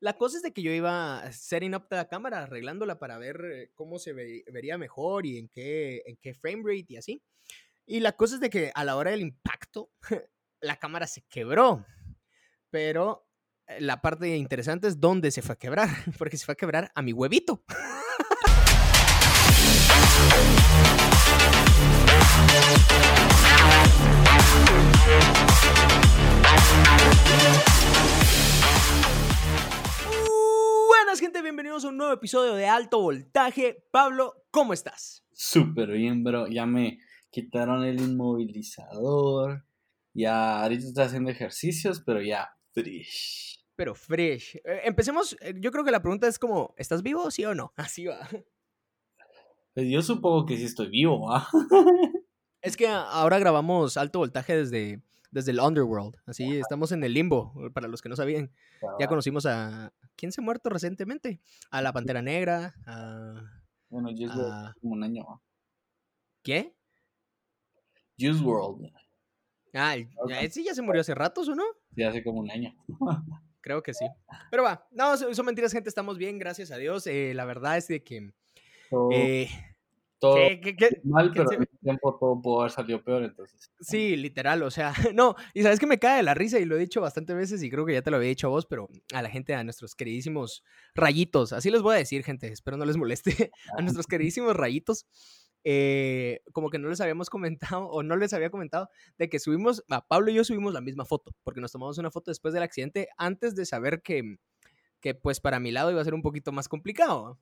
La cosa es de que yo iba setting up la cámara, arreglándola para ver eh, cómo se vería mejor y en qué, en qué frame rate y así. Y la cosa es de que a la hora del impacto, la cámara se quebró. Pero eh, la parte interesante es dónde se fue a quebrar, porque se fue a quebrar a mi huevito. Buenas gente, bienvenidos a un nuevo episodio de Alto Voltaje. Pablo, ¿cómo estás? Súper bien, bro. Ya me quitaron el inmovilizador. Ya ahorita estoy haciendo ejercicios, pero ya fresh. Pero fresh. Eh, empecemos, eh, yo creo que la pregunta es como, ¿estás vivo, sí o no? Así va. Pues yo supongo que sí estoy vivo, ¿ah? Es que ahora grabamos alto voltaje desde, desde el Underworld. Así estamos en el limbo, para los que no sabían. Ya conocimos a. ¿Quién se ha muerto recientemente? A la Pantera Negra. A, bueno, Juice World como un año. ¿Qué? Juice World. Ah, sí ya se murió hace ratos, ¿o no? Sí, hace como un año. Creo que sí. Pero va, no, son mentiras, gente. Estamos bien, gracias a Dios. Eh, la verdad es de que. Eh, todo mal, pero al mismo tiempo todo pudo haber salido peor, entonces. Sí, literal, o sea, no, y sabes que me cae de la risa y lo he dicho bastantes veces y creo que ya te lo había dicho a vos, pero a la gente, a nuestros queridísimos rayitos, así les voy a decir, gente, espero no les moleste, a nuestros queridísimos rayitos, eh, como que no les habíamos comentado o no les había comentado de que subimos, a Pablo y yo subimos la misma foto, porque nos tomamos una foto después del accidente antes de saber que, que pues para mi lado iba a ser un poquito más complicado.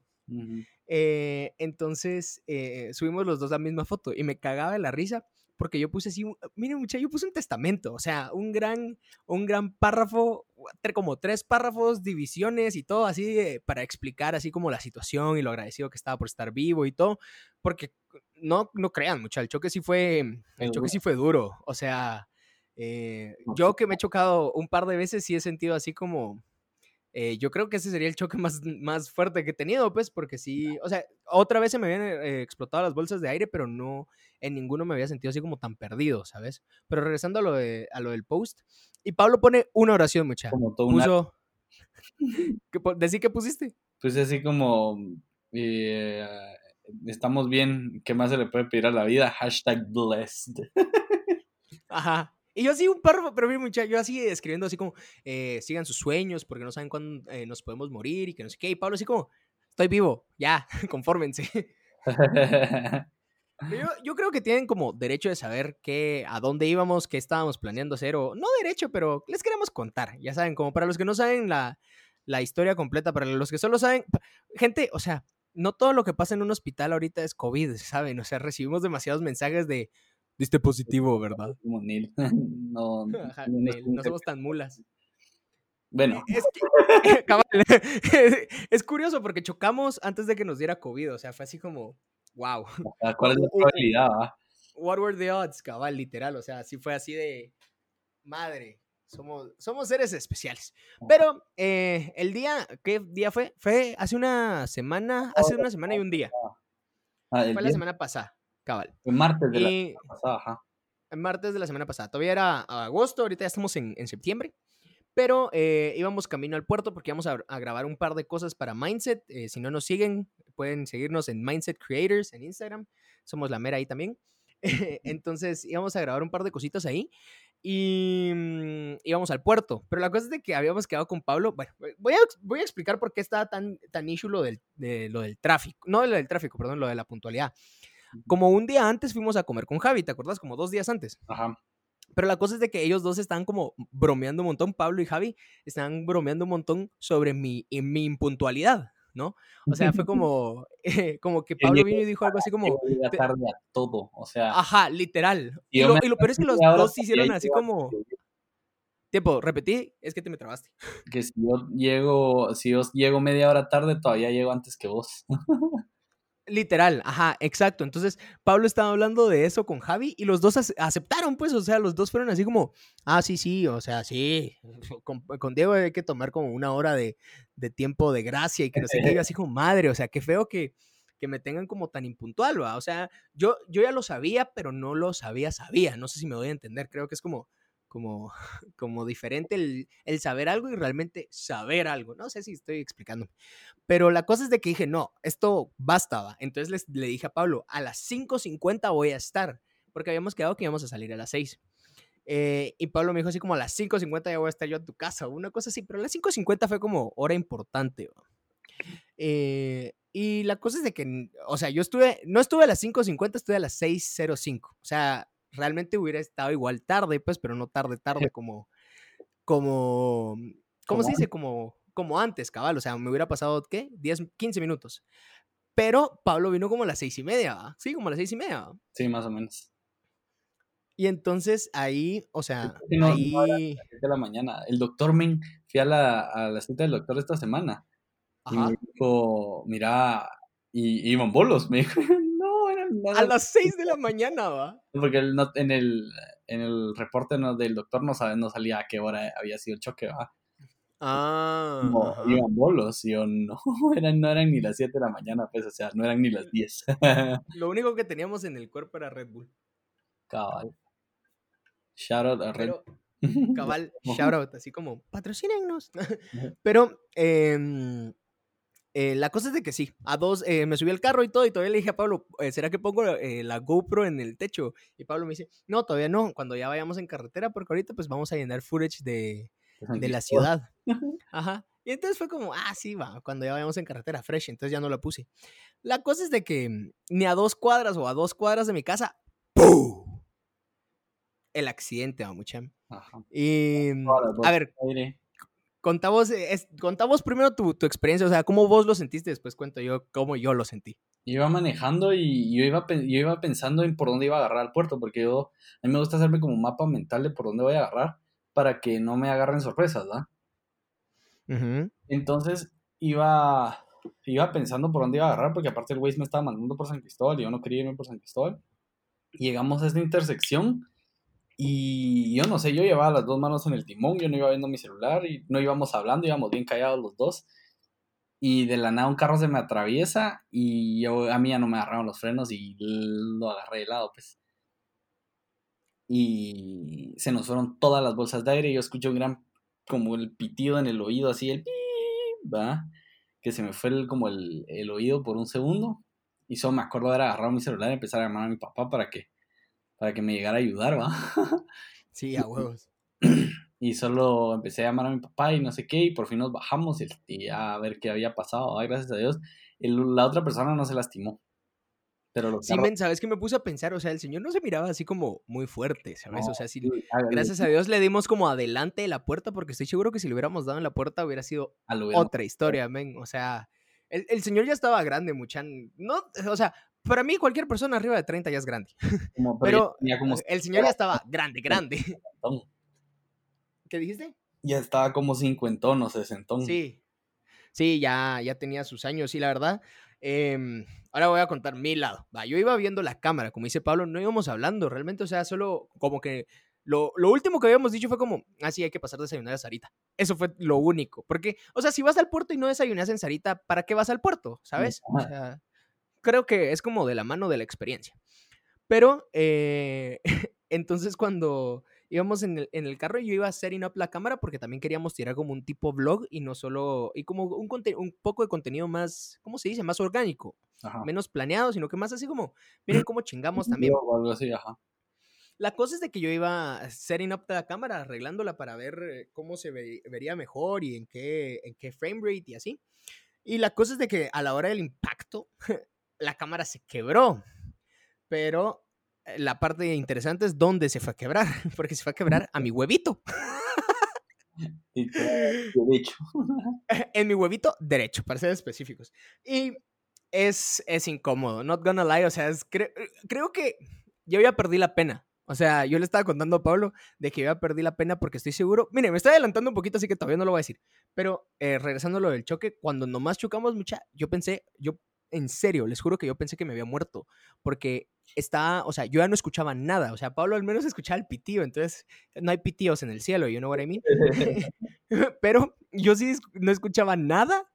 Eh, entonces eh, subimos los dos la misma foto y me cagaba de la risa porque yo puse así, miren mucha, yo puse un testamento, o sea, un gran, un gran párrafo, como tres párrafos, divisiones y todo así para explicar así como la situación y lo agradecido que estaba por estar vivo y todo, porque no, no crean mucha, el choque sí fue, el choque sí fue duro, o sea, eh, yo que me he chocado un par de veces sí he sentido así como eh, yo creo que ese sería el choque más, más fuerte que he tenido, pues, porque sí, o sea, otra vez se me habían eh, explotado las bolsas de aire, pero no, en ninguno me había sentido así como tan perdido, ¿sabes? Pero regresando a lo, de, a lo del post, y Pablo pone una oración, mucha. Como todo Puso... ¿Decí qué pusiste? Pues así como, eh, estamos bien, ¿qué más se le puede pedir a la vida? Hashtag blessed. Ajá. Y yo así un párrafo, pero mira, muchacho, yo así escribiendo así como, eh, sigan sus sueños porque no saben cuándo eh, nos podemos morir y que no sé qué. Y Pablo así como, estoy vivo, ya, confórmense. yo, yo, creo que tienen como derecho de saber qué, a dónde íbamos, qué estábamos planeando hacer, o no derecho, pero les queremos contar, ya saben, como para los que no saben la, la historia completa, para los que solo saben, gente, o sea, no todo lo que pasa en un hospital ahorita es COVID, ¿saben? O sea, recibimos demasiados mensajes de, Diste positivo, ¿verdad? Como Neil. No, no, somos tan mulas. Bueno. Es, es, curioso porque chocamos antes de que nos diera COVID. O sea, fue así como, wow. ¿Cuál es la probabilidad? What were the odds, cabal, literal. O sea, sí fue así de madre. Somos, somos seres especiales. Pero eh, el día, ¿qué día fue? Fue hace una semana, hace una semana y un día. Ah, fue la semana pasada. Cabal. En martes de la semana pasada, ajá. En martes de la semana pasada. Todavía era agosto, ahorita ya estamos en, septiembre. Pero eh, íbamos camino al puerto porque íbamos a, grabar un par de cosas para Mindset. Eh, si no nos siguen, pueden seguirnos en Mindset Creators en Instagram. Somos la mera ahí también. Entonces íbamos a grabar un par de cositas ahí y mm, íbamos al puerto. Pero la cosa es de que habíamos quedado con Pablo. Bueno, voy a, voy a explicar por qué está tan, tan issue lo del, de, lo del tráfico. No lo del tráfico, perdón, lo de la puntualidad. Como un día antes fuimos a comer con Javi, ¿te acuerdas? Como dos días antes. Ajá. Pero la cosa es de que ellos dos estaban como bromeando un montón, Pablo y Javi, estaban bromeando un montón sobre mi, mi impuntualidad, ¿no? O sea, fue como, como que Pablo vino y dijo algo así como... tarde a todo, o sea... Ajá, literal. Y, lo, peor es que los dos hicieron así como... Tiempo, repetí, es que te me trabaste. Que si yo llego, si yo llego media hora tarde, todavía llego antes que vos. Literal, ajá, exacto. Entonces, Pablo estaba hablando de eso con Javi y los dos aceptaron, pues, o sea, los dos fueron así como, ah, sí, sí, o sea, sí, con, Diego hay que tomar como una hora de, tiempo de gracia y que no sé qué, así como, madre, o sea, qué feo que, que me tengan como tan impuntual, ¿va? O sea, yo, yo ya lo sabía, pero no lo sabía, sabía, no sé si me voy a entender, creo que es como, como, como diferente el, el, saber algo y realmente saber algo. No sé si estoy explicando. Pero la cosa es de que dije, no, esto basta. Entonces les, le dije a Pablo, a las 5.50 voy a estar, porque habíamos quedado que íbamos a salir a las 6. Eh, y Pablo me dijo así como a las 5.50 ya voy a estar yo a tu casa, una cosa así, pero a las 5.50 fue como hora importante. Eh, y la cosa es de que, o sea, yo estuve, no estuve a las 5.50, estuve a las 6.05. O sea, realmente hubiera estado igual tarde, pues, pero no tarde, tarde como, como, ¿cómo se dice? Como, como antes, cabal. O sea, me hubiera pasado, ¿qué? 10, 15 minutos. Pero Pablo vino como a las seis y media, Sí, como a las seis y media. Sí, más o menos. Y entonces ahí, o sea, ahí... de la mañana. El doctor Men, fui a la, a la cita del doctor esta semana. Y me dijo, mira, y, iban bolos. Me dijo, no, A las 6 de la mañana, va. Porque en, el, en el reporte del doctor no, sabe, no salía a qué hora había sido el choque, va. Ah. iban bolos. Y yo, no, eran, no eran ni las 7 de la mañana, pues, o sea, no eran ni las 10. Lo único que teníamos en el cuerpo era Red Bull. Cabal. Shout out a Red Cabal, shout out, así como, patrocínenos. Pero, eh, eh, la cosa es de que sí, a dos, eh, me subí al carro y todo, y todavía le dije a Pablo, eh, ¿será que pongo la GoPro en el techo? Y Pablo me dice, no, todavía no, cuando ya vayamos en carretera, porque ahorita pues vamos a llenar footage de, de la ciudad. Ajá. Y entonces fue como, ah, sí, va, cuando ya vayamos en carretera, fresh, entonces ya no la puse. La cosa es de que mm, ni a dos cuadras o a dos cuadras de mi casa, ¡pum! El accidente, va, mucha. Ajá. Y, mm, a ver, contamos, es, contamos primero tu, tu, experiencia, o sea, cómo vos lo sentiste, después cuento yo cómo yo lo sentí. Yo iba manejando y yo iba, yo iba pensando en por dónde iba a agarrar al puerto, porque yo, a mí me gusta hacerme como un mapa mental de por dónde voy a agarrar para que no me agarren sorpresas, ¿verdad? Entonces iba, iba pensando por dónde iba a agarrar, porque aparte el Waze me estaba mandando por San Cristóbal y yo no quería irme por San Cristóbal. Llegamos a esta intersección y yo no sé, yo llevaba las dos manos en el timón, yo no iba viendo mi celular y no íbamos hablando, íbamos bien callados los dos. Y de la nada un carro se me atraviesa y yo, a mí ya no me agarraron los frenos y lo agarré de lado, pues. Y se nos fueron todas las bolsas de aire y yo escuché un gran, como el pitido en el oído, así el va, que se me fue el, como el, el oído por un segundo. Y solo me acuerdo de haber agarrado mi celular y empezar a llamar a mi papá para que para que me llegara a ayudar, ¿va? Sí, a huevos. Y solo empecé a llamar a mi papá y no sé qué, y por fin nos bajamos y, a ver qué había pasado. Ay, gracias a Dios, la otra persona no se lastimó. Pero lo sí, men, ¿sabes qué me puse a pensar? O sea, el señor no se miraba así como muy fuerte, ¿sabes? o sea, sí, gracias a Dios le dimos como adelante de la puerta, porque estoy seguro que si le hubiéramos dado en la puerta hubiera sido otra historia, men. O sea, el, el, señor ya estaba grande, muchan. No, o sea, para mí cualquier persona arriba de 30 ya es grande. pero, el señor ya estaba grande, grande. ¿Qué dijiste? Ya estaba como cincuentón o sesentón. Sí, sí, ya, ya tenía sus años y la verdad, em, ahora voy a contar mi lado. Va, yo iba viendo la cámara, como dice Pablo, no íbamos hablando, realmente, o sea, solo como que lo, lo, último que habíamos dicho fue como, ah, sí, hay que pasar a desayunar a Sarita. Eso fue lo único. Porque, o sea, si vas al puerto y no desayunas en Sarita, ¿para qué vas al puerto? ¿Sabes? O sea, creo que es como de la mano de la experiencia. Pero, eh, entonces cuando íbamos en el, en el, carro, yo iba a setting up la cámara porque también queríamos tirar como un tipo vlog y no solo, y como un, un poco de contenido más, ¿cómo se dice? Más orgánico, menos planeado, sino que más así como, miren cómo chingamos también. algo así, ajá. La cosa es de que yo iba setting up la cámara, arreglándola para ver cómo se vería mejor y en qué, en qué frame rate y así. Y la cosa es de que a la hora del impacto, la cámara se quebró. Pero eh, la parte interesante es dónde se fue a quebrar, porque se fue a quebrar a mi huevito. derecho. en mi huevito derecho, para ser específicos. Y es, es incómodo, not gonna lie, o sea, creo que yo ya perdí la pena. O sea, yo le estaba contando a Pablo de que ya perdí la pena porque estoy seguro. Mire, me estoy adelantando un poquito, así que todavía no lo voy a decir. Pero eh, regresando a lo del choque, cuando nomás chocamos mucha, yo pensé, yo en serio, les juro que yo pensé que me había muerto, porque está, o sea, yo ya no escuchaba nada, o sea, Pablo al menos escuchaba el pitío, entonces no hay pitíos en el cielo, you know what I mean? Pero yo sí no escuchaba nada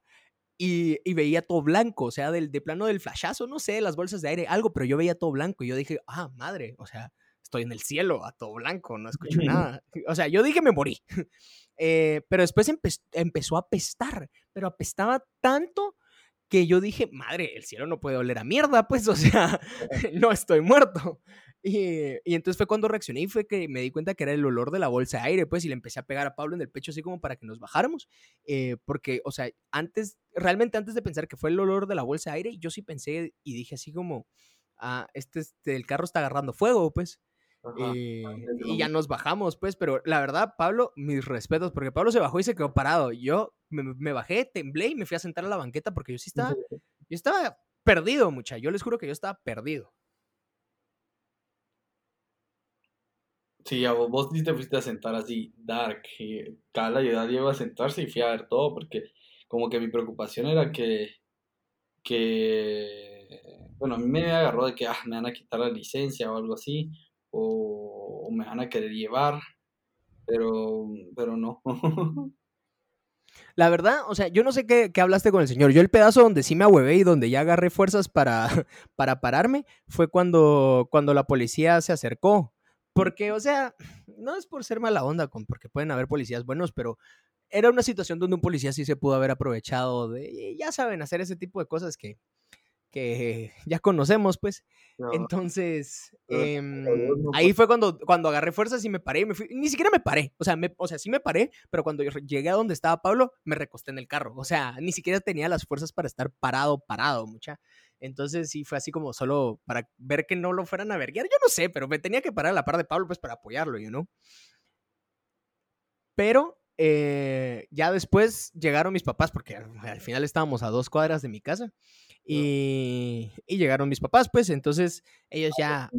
y, y, veía todo blanco, o sea, del de plano del flashazo, no sé, las bolsas de aire, algo, pero yo veía todo blanco y yo dije, ah, madre, o sea, estoy en el cielo, a todo blanco, no escucho nada. O sea, yo dije me morí. Eh, pero después empezó a apestar, pero apestaba tanto que yo dije, madre, el cielo no puede oler a mierda, pues, o sea, no estoy muerto. Y, y, entonces fue cuando reaccioné y fue que me di cuenta que era el olor de la bolsa de aire, pues, y le empecé a pegar a Pablo en el pecho así como para que nos bajáramos. Eh, porque, o sea, antes, realmente antes de pensar que fue el olor de la bolsa de aire, yo sí pensé y dije así como, ah, este, este el carro está agarrando fuego, pues. Y ya nos bajamos, pues, pero la verdad, Pablo, mis respetos, porque Pablo se bajó y se quedó parado. Yo me, bajé, temblé y me fui a sentar a la banqueta porque yo sí estaba, yo estaba perdido, mucha. Yo les juro que yo estaba perdido. Sí, vos, sí te fuiste a sentar así, dark. Y Cala ayudó a Diego a sentarse y fui a ver todo, porque como que mi preocupación era que, que, bueno, a mí me agarró de que ah, me van a quitar la licencia o algo así, o, me van a querer llevar, pero, pero no. La verdad, o sea, yo no sé qué, hablaste con el señor. Yo el pedazo donde sí me ahuevé y donde ya agarré fuerzas para, para pararme fue cuando, cuando la policía se acercó. Porque, o sea, no es por ser mala onda, con, porque pueden haber policías buenos, pero era una situación donde un policía sí se pudo haber aprovechado de, ya saben, hacer ese tipo de cosas que, que ya conocemos, pues. Entonces, em, ahí fue cuando, cuando agarré fuerzas y me paré. Me fui, ni siquiera me paré. O sea, me, o sea, sí me paré, pero cuando llegué a donde estaba Pablo, me recosté en el carro. O sea, ni siquiera tenía las fuerzas para estar parado, parado, mucha. Entonces sí fue así como solo para ver que no lo fueran a verguiar. Yo no sé, pero me tenía que parar a la par de Pablo pues para apoyarlo, you know. Pero eh, ya después llegaron mis papás, porque al final estábamos a dos cuadras de mi casa. Y, llegaron mis papás, pues entonces ellos ya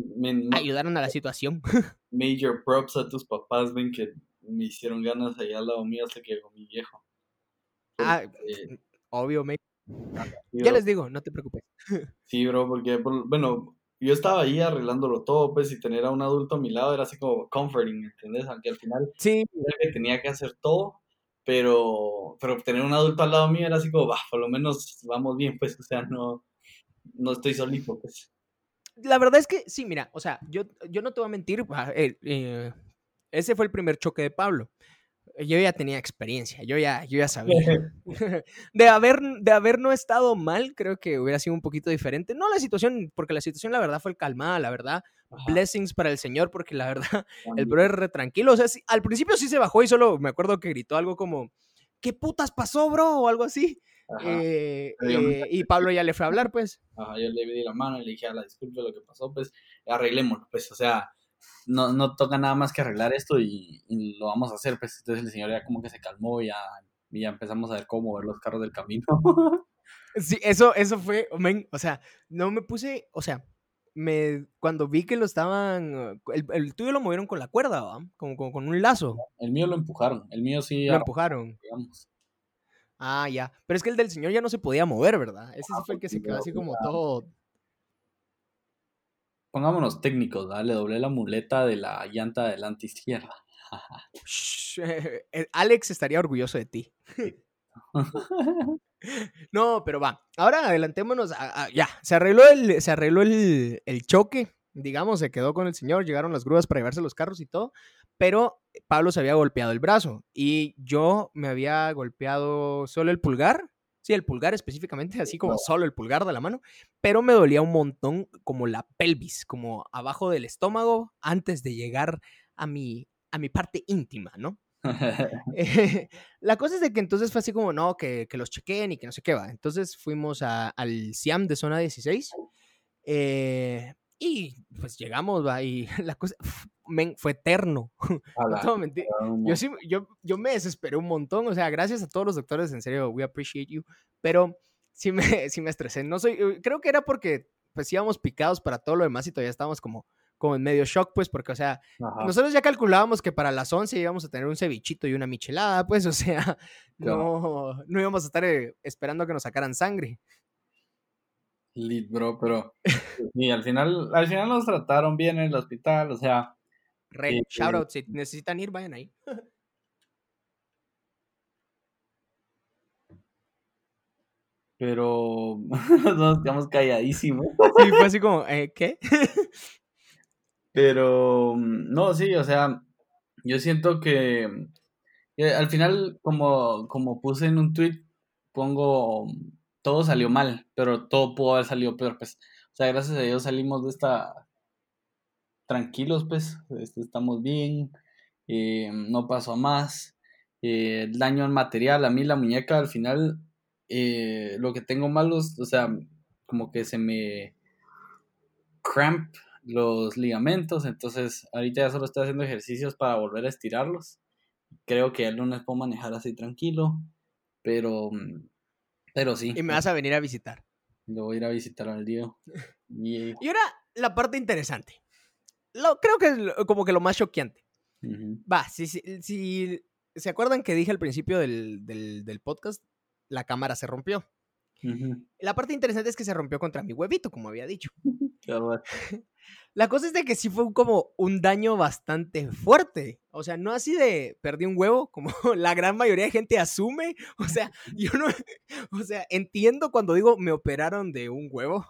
ayudaron a la situación. Major props a tus papás, ven que me hicieron ganas allá al lado mío hasta que llegó mi viejo. ah, obvio, me... ya les digo, no te preocupes. Sí, bro, porque, bueno, yo estaba ahí arreglándolo todo, pues, y tener a un adulto a mi lado era así como comforting, ¿entendés? Aunque al final sí. que tenía que hacer todo, pero, pero tener un adulto al lado mío era así como, bah, por lo menos vamos bien, pues, o sea, no, no estoy solito, pues. La verdad es que sí, mira, o sea, yo, yo no te voy a mentir, eh, eh, ese fue el primer choque de Pablo. Yo ya tenía experiencia, yo ya, yo ya sabía. de, haber, de haber no estado mal, creo que hubiera sido un poquito diferente. No la situación, porque la situación la verdad fue calmada, la verdad blessings para el Señor, porque la verdad, el bro es re tranquilo. O sea, al principio sí se bajó y solo me acuerdo que gritó algo como, ¿qué putas pasó, bro? O algo así. Eh, eh, y Pablo ya le fue a hablar, pues. Ajá, yo le di la mano y le dije, a la disculpe lo que pasó, pues arreglémoslo, pues, o sea, no, no toca nada más que arreglar esto y, lo vamos a hacer, pues. Entonces el señor ya como que se calmó y ya, y ya empezamos a ver cómo mover los carros del camino. sí, eso, eso fue, o sea, no me puse, o sea, me, cuando vi que lo estaban, el, tuyo lo movieron con la cuerda, ¿va? Como, con un lazo. El mío lo empujaron, el mío sí. Lo empujaron. Ah, ya. Pero es que el del señor ya no se podía mover, ¿verdad? Ese sí ah, fue el que se quedó así como todo. Pongámonos técnicos, ¿verdad? Le doblé la muleta de la llanta delante izquierda. Eh, Alex estaría orgulloso de ti. No, pero va. Ahora adelantémonos. ya, se arregló, el, se arregló el, choque. Digamos, se quedó con el señor. Llegaron las grúas para llevarse los carros y todo. Pero Pablo se había golpeado el brazo. Y yo me había golpeado solo el pulgar. Sí, el pulgar específicamente, así como solo el pulgar de la mano. Pero me dolía un montón como la pelvis, como abajo del estómago, antes de llegar a mi, a mi parte íntima, ¿no? la cosa es de que entonces fue así como, no, que, los chequeen y que no sé qué va. Entonces fuimos al Siam de zona 16 eh, y pues llegamos, va, y la cosa fue eterno. yo, sí, yo, yo me desesperé un montón, o sea, gracias a todos los doctores, en serio, we appreciate you, pero sí me, sí me estresé. No soy, creo que era porque pues íbamos picados para todo lo demás y todavía estábamos como como en medio shock, pues, porque, o sea, nosotros ya calculábamos que para las 11 íbamos a tener un cevichito y una michelada, pues, o sea, no, no íbamos a estar eh, esperando a que nos sacaran sangre. Lit, bro, pero y al final, al final nos trataron bien en el hospital, o sea. Re, shout out, si necesitan ir, vayan ahí. Pero nos quedamos calladísimos. Sí, fue así como, ¿eh, ¿qué? Pero, no, sí, o sea, yo siento que, al final, como, como puse en un tweet, pongo, todo salió mal, pero todo pudo haber salido peor, pues. O sea, gracias a Dios salimos de esta tranquilos, pues, este, estamos bien, eh, no pasó más. Eh, daño al material, a mí la muñeca al final, eh, lo que tengo malos, o sea, como que se me cramp los ligamentos, entonces ahorita ya solo estoy haciendo ejercicios para volver a estirarlos. Creo que el lunes puedo manejar así tranquilo, pero, pero sí. Y me vas a venir a visitar. Lo voy a ir a visitar al día. Y, ahora la parte interesante. Lo, creo que es como que lo más choqueante. Va, si, si, se acuerdan que dije al principio del, del podcast, la cámara se rompió. La parte interesante es que se rompió contra mi huevito, como había dicho. La cosa es de que sí fue como un daño bastante fuerte. O sea, no así de perdí un huevo, como la gran mayoría de gente asume. O sea, yo no. O sea, entiendo cuando digo me operaron de un huevo.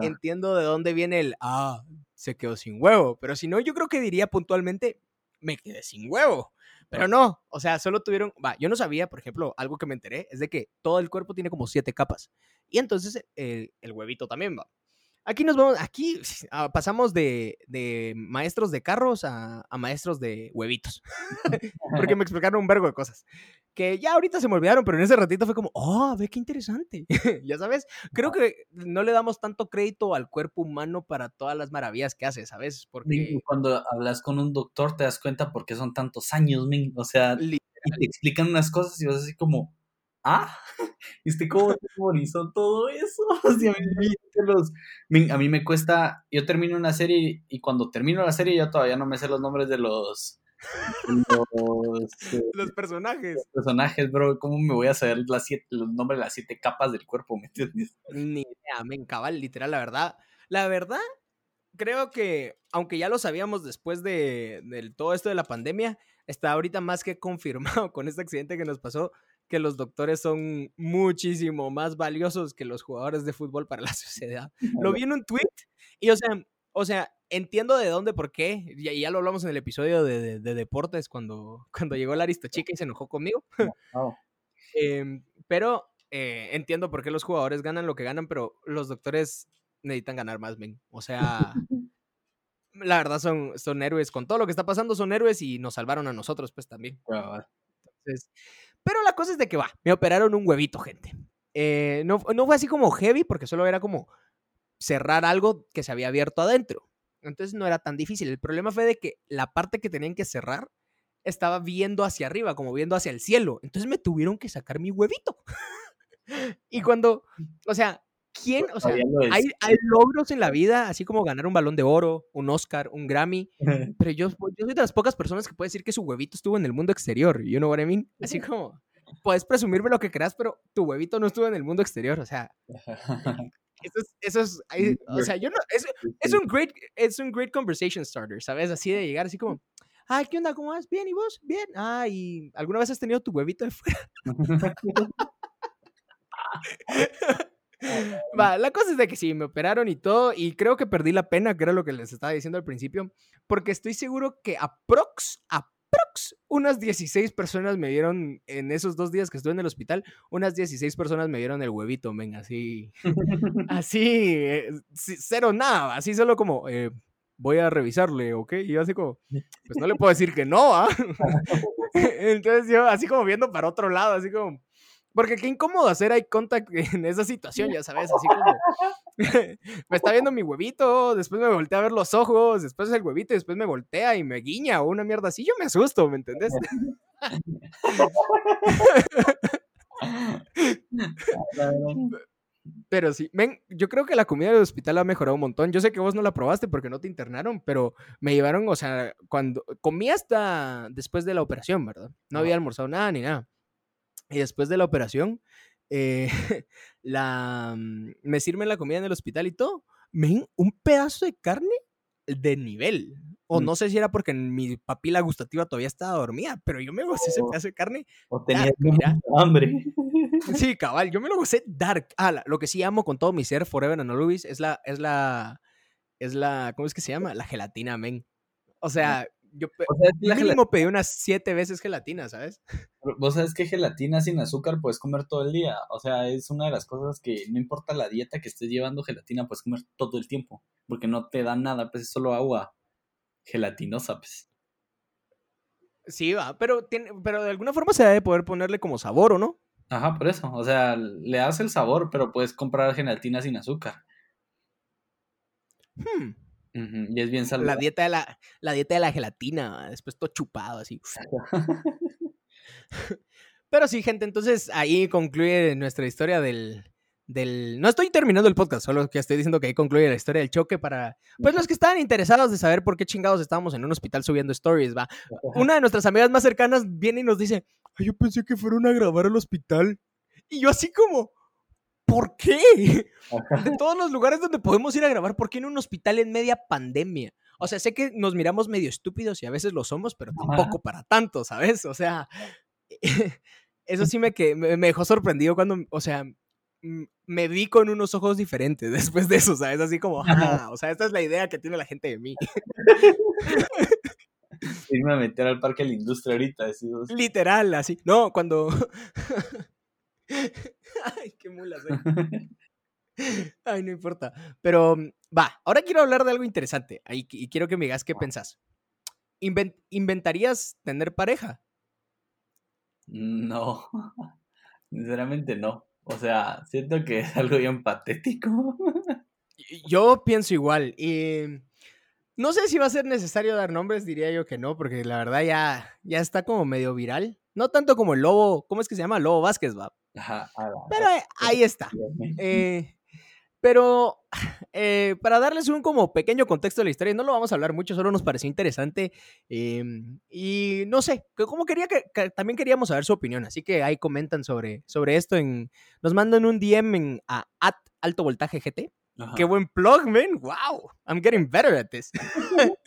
Entiendo de dónde viene el ah, se quedó sin huevo. Pero si no, yo creo que diría puntualmente me quedé sin huevo. Pero no, o sea, solo tuvieron, va, yo no sabía, por ejemplo, algo que me enteré es de que todo el cuerpo tiene como siete capas. Y entonces el, el huevito también va. Aquí nos vamos, aquí ah, pasamos de, de, maestros de carros a, a, maestros de huevitos. Porque me explicaron un vergo de cosas. Que ya ahorita se me olvidaron, pero en ese ratito fue como, oh, ve qué interesante. ya sabes, creo que no le damos tanto crédito al cuerpo humano para todas las maravillas que hace, ¿sabes? Porque cuando hablas con un doctor te das cuenta por qué son tantos años, O sea, y te explican unas cosas y vas así como, ah, ¿viste cómo memorizó todo eso? a, mí, me cuesta, yo termino una serie y cuando termino la serie ya todavía no me sé los nombres de los... Los, eh, los personajes. Los personajes, bro. ¿Cómo me voy a saber las siete, los nombres de las siete capas del cuerpo? ¿Me entiendes? Ni idea, me encabal, literal, la verdad. La verdad, creo que, aunque ya lo sabíamos después de, de todo esto de la pandemia, está ahorita más que confirmado con este accidente que nos pasó que los doctores son muchísimo más valiosos que los jugadores de fútbol para la sociedad. Lo vi en un tweet y, o sea, o sea, entiendo de dónde, por qué, y ya lo hablamos en el episodio de, deportes cuando, cuando llegó la Chica y se enojó conmigo. Em, pero eh, entiendo por qué los jugadores ganan lo que ganan, pero los doctores necesitan ganar más, men. O sea, la verdad son, son héroes. Con todo lo que está pasando, son héroes y nos salvaron a nosotros, pues también. Entonces, pero la cosa es de que va, me operaron un huevito, gente. Eh, no, no fue así como heavy, porque solo era como cerrar algo que se había abierto adentro. Entonces no era tan difícil. El problema fue de que la parte que tenían que cerrar estaba viendo hacia arriba, como viendo hacia el cielo. Entonces me tuvieron que sacar mi huevito. y cuando, o sea, ¿quién? O sea, hay, hay, logros en la vida, así como ganar un balón de oro, un Oscar, un Grammy, pero yo, yo soy de las pocas personas que puede decir que su huevito estuvo en el mundo exterior, you know what I mean? Así como, puedes presumirme lo que creas, pero tu huevito no estuvo en el mundo exterior, o sea... Eso es, eso es o sea, yo no, es, es, un great, es un great conversation starter, ¿sabes? Así de llegar así como, ay, ¿qué onda? ¿Cómo vas? Bien, ¿y vos? Bien. Ah, ¿y alguna vez has tenido tu huevito de fuera? Va, la cosa es de que sí, me operaron y todo, y creo que perdí la pena, que era lo que les estaba diciendo al principio, porque estoy seguro que aprox, aprox, unas 16 personas me vieron en esos dos días que estuve en el hospital, unas 16 personas me vieron el huevito, venga, así, así, eh, cero nada, así solo como, eh, voy a revisarle, ¿ok? Y yo así como, pues no le puedo decir que no, ¿ah? Entonces yo así como viendo para otro lado, así como porque qué incómodo hacer eye contact en esa situación, ya sabes, así como me está viendo mi huevito, después me voltea a ver los ojos, después el huevito, después me voltea y me guiña o una mierda así, yo me asusto, ¿me entendés? Pero sí, ven, yo creo que la comida del hospital ha mejorado un montón. Yo sé que vos no la probaste porque no te internaron, pero me llevaron, o sea, cuando comí hasta después de la operación, ¿verdad? No había almorzado nada ni nada. Y después de la operación, eh, la, mm, me sirven la comida en el hospital y todo. Ven, un pedazo de carne de nivel. O mm. no sé si era porque mi papila gustativa todavía estaba dormida, pero yo me gocé ese pedazo de carne. O tenía hambre. Sí, cabal, yo me lo gocé dark. Ah, lo que sí amo con todo mi ser, Forever and Always, es la, es la, es la, ¿cómo es que se llama? La gelatina, men. O sea, yo O sea, es mínimo pedí unas siete veces gelatina, ¿sabes? Vos sabes que gelatina sin azúcar puedes comer todo el día. O sea, es una de las cosas que no importa la dieta que estés llevando, gelatina puedes comer todo el tiempo. Porque no te da nada, pues es solo agua gelatinosa, pues. Sí, va, pero, tiene, pero de alguna forma se debe poder ponerle como sabor, ¿o no? Ajá, por eso. O sea, le das el sabor, pero puedes comprar gelatina sin azúcar. Hmm, Y es bien La saludable. dieta de la, la dieta de la gelatina, después todo chupado así. Pero sí, gente, entonces ahí concluye nuestra historia del, del... No estoy terminando el podcast, solo que estoy diciendo que ahí concluye la historia del choque para... Pues los que estaban interesados de saber por qué chingados estábamos en un hospital subiendo stories, va. Una de nuestras amigas más cercanas viene y nos dice, "Ay, yo pensé que fueron a grabar al hospital. Y yo así como, ¿por qué? De todos los lugares donde podemos ir a grabar, ¿por qué en un hospital en media pandemia? O sea, sé que nos miramos medio estúpidos y a veces lo somos, pero Ajá. tampoco para tanto, ¿sabes? O sea, eso sí me, que, me, dejó sorprendido cuando, o sea, me vi con unos ojos diferentes después de eso, ¿sabes? Así como, "Ah, o sea, esta es la idea que tiene la gente de mí. Irme a meter al parque de la industria ahorita. Literal, así. No, cuando... Ay, qué mula soy. Ay, no importa. Pero mm, va, ahora quiero hablar de algo interesante. Y quiero que me digas qué pensás. Inven- ¿Inventarías tener pareja? No, sinceramente no. O sea, siento que es algo bien patético. Yo pienso igual. Y no sé si va a ser necesario dar nombres, diría yo que no, porque la verdad ya, ya está como medio viral. No tanto como el lobo, ¿cómo es que se llama? Lobo Vázquez, va. Ajá, Pero eh, ahí está. Eh, pero eh, para darles un como pequeño contexto de la historia, no lo vamos a hablar mucho, solo nos pareció interesante. eh, y no sé, como quería que, que también queríamos saber su opinión, así que ahí comentan sobre, sobre esto. En, nos mandan un DM en, a at alto voltaje GT. Ajá. Qué buen plug, man. Wow, I'm getting better at this.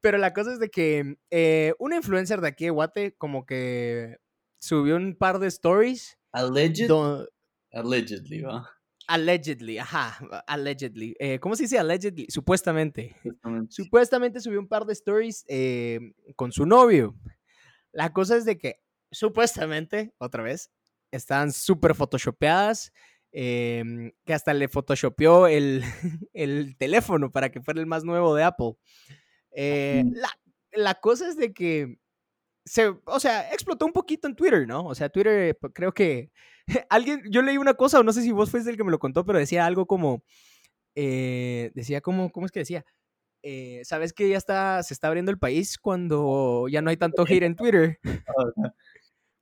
Pero la cosa es de que eh, una influencer de aquí de Guate como que subió un par de stories. Alleged, allegedly, ¿va? Allegedly, ajá, allegedly. Eh, ¿Cómo se dice allegedly? Supuestamente. Justamente. Supuestamente subió un par de stories eh, con su novio. La cosa es de que, supuestamente, otra vez, están súper photoshopeadas, em, que hasta le photoshopeó el, el teléfono para que fuera el más nuevo de Apple. Eh, la, la cosa es de que se, o sea, explotó un poquito en Twitter, ¿no? O sea, Twitter creo que alguien, yo leí una cosa, o no sé si vos fuiste el que me lo contó, pero decía algo como, eh, decía como, ¿cómo es que decía? Eh, ¿Sabes que ya está, se está abriendo el país cuando ya no hay tanto hate en Twitter? Ajá,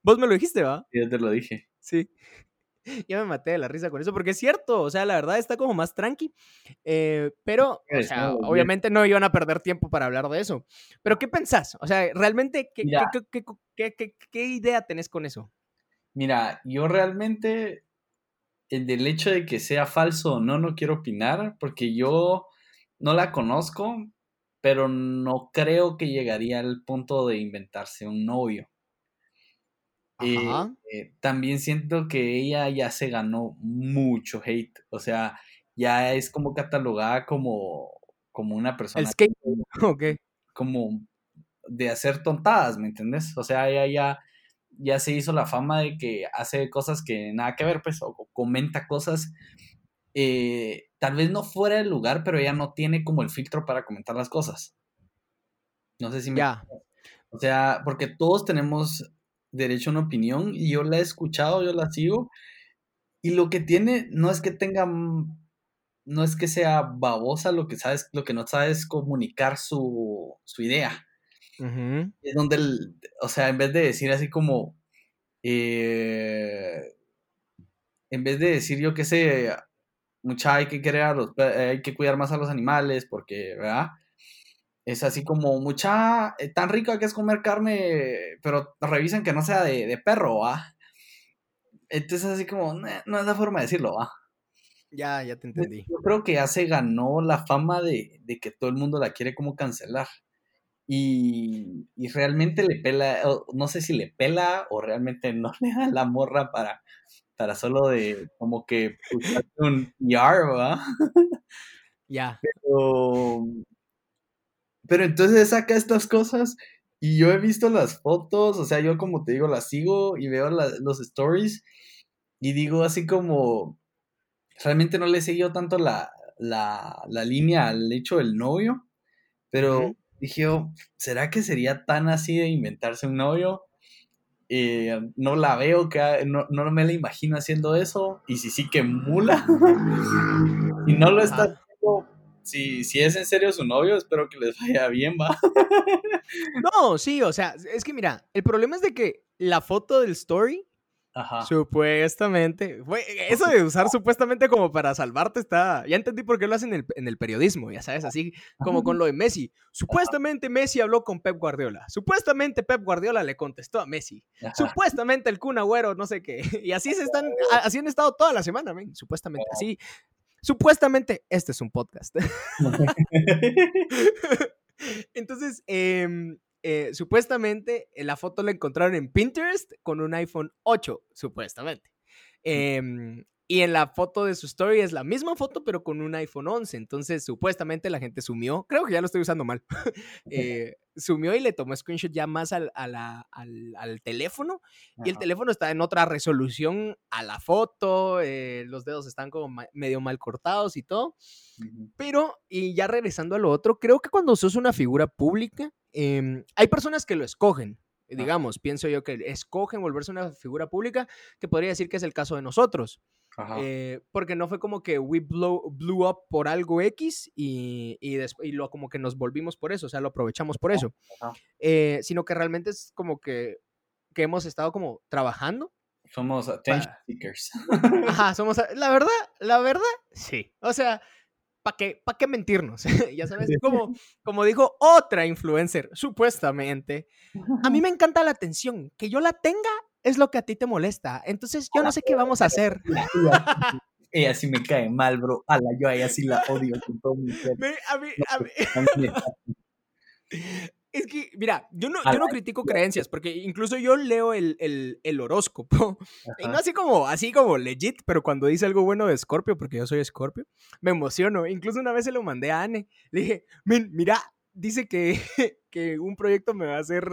Vos me lo dijiste, ¿va? Ya te lo dije. Sí. Ya me maté de la risa con eso, porque es cierto, o sea, la verdad está como más tranqui, eh, pero, o sea, obviamente no iban a perder tiempo para hablar de eso. Pero, ¿qué pensás? O sea, realmente, ¿qué, Mira. qué, qué- qué- qué- qué idea tenés con eso? Mira, yo realmente, el del hecho de que sea falso o no, no quiero opinar, porque yo no la conozco, pero no creo que llegaría al punto de inventarse un novio. Eh, Ajá. eh, también siento que ella ya se ganó mucho hate, o sea, ya es como catalogada como, como una persona El skate, ok. como de hacer tontadas, ¿me entendés? O sea, ella ya, ya se hizo la fama de que hace cosas que nada que ver, pues, o, comenta cosas, eh, tal vez no fuera del lugar, pero ella no tiene como el filtro para comentar las cosas. No sé si me... Ya. O sea, porque todos tenemos derecho a una opinión y yo la he escuchado, yo la sigo, y lo que tiene no es que tenga, mm, no es que sea babosa, lo que sabes, lo que no sabe es comunicar su, su idea Ujú. es donde, el- o sea, en vez de decir así como, eh, en vez de decir yo qué sé, mucha hay que querer a los, hay que cuidar más a los animales porque, ¿verdad? Es así como, mucha, eh, tan rico que es comer carne, pero revisen que no sea de, de perro, ¿va? Entonces así como, "Nah, no es la forma de decirlo, ¿va? Ya, ya te entendí. Yo creo que ya se ganó la fama de, de que todo el mundo la quiere como cancelar. Y, y realmente le pela, no sé si le pela o realmente no le da la morra para, para solo de como que un PR, ¿va? Ya. Pero, pero entonces saca estas cosas y yo he visto las fotos, o sea, yo como te digo, las sigo y veo los stories y digo así como, realmente no le he seguido tanto la, la, la línea al hecho del novio, pero dije, oh, ¿será que sería tan así de inventarse un novio? Eh, no la veo, que, no, no, me la imagino haciendo eso, y si sí que mula, y no lo está haciendo, si, si es en serio su novio, espero que les vaya bien, va. no, sí, o sea, es que mira, el problema es de que la foto del story Supuestamente. eso de usar supuestamente como para salvarte está. Ya entendí por qué lo hacen en el, periodismo, ya sabes, así como con lo de Messi. Supuestamente Messi habló con Pep Guardiola. Supuestamente Pep Guardiola le contestó a Messi. Supuestamente el Kun Agüero, no sé qué. Y así se están, así han estado toda la semana, supuestamente. Así. Supuestamente, este es un podcast. Entonces, eh, eh, supuestamente eh, la foto la encontraron en Pinterest con un iPhone 8, supuestamente. Em, y en la foto de su story es la misma foto, pero con un iPhone 11. Entonces, supuestamente la gente sumió, creo que ya lo estoy usando mal, eh, sumió y le tomó screenshot ya más al, al, teléfono. Y el teléfono está en otra resolución a la foto, los dedos están como medio mal cortados y todo. Pero, y ya regresando a lo otro, creo que cuando sos una figura pública, Em, hay personas que lo escogen, digamos, pienso yo que escogen volverse una figura pública, que podría decir que es el caso de nosotros. Eh, porque no fue como que we blow, blew up por algo X y, y, y, lo como que nos volvimos por eso, o sea, lo aprovechamos por eso. Eh, sino que realmente es como que, que hemos estado como trabajando. Somos attention seekers. Ajá, somos, la verdad, la verdad, sí. O sea, ¿para qué, qué mentirnos? ya sabes, como, como dijo otra influencer, supuestamente, a mí me encanta la atención, que yo la tenga es lo que a ti te molesta, entonces yo no sé qué vamos a hacer. Ella sí me cae mal, bro. Ala, yo a ella sí la odio con todo mi ser. A mí, a mí, Es que, mira, yo no, yo no critico creencias, porque incluso yo leo el, el, horóscopo. Y no así como, así como legit, pero cuando dice algo bueno de Scorpio, porque yo soy Scorpio, me emociono. Incluso una vez se lo mandé a Anne. Le dije, mira, dice que, que un proyecto me va a hacer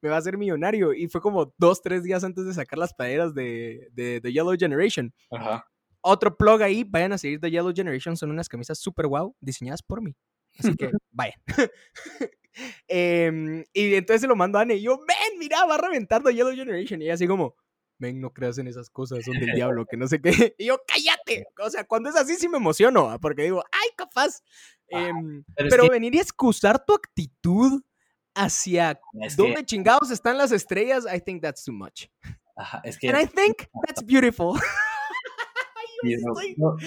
me va a hacer millonario. Y fue como dos, tres días antes de sacar las playeras de, de, de Yellow Generation. Otro plug ahí, vayan a seguir The Yellow Generation, son unas camisas super wow, diseñadas por mí. Así que vayan. Em, y entonces se lo mando a Anne y yo, ven, mira, va a reventar The Yellow Generation. Y ella así como, ven, no creas en esas cosas, son del diablo, que no sé qué. Y yo, cállate. O sea, cuando es así sí me emociono, ah, porque digo, ay, capaz. Em, pero, venir y excusar tu actitud hacia dónde chingados están las estrellas, I think that's too much. Ajá, es que... And I think that's beautiful.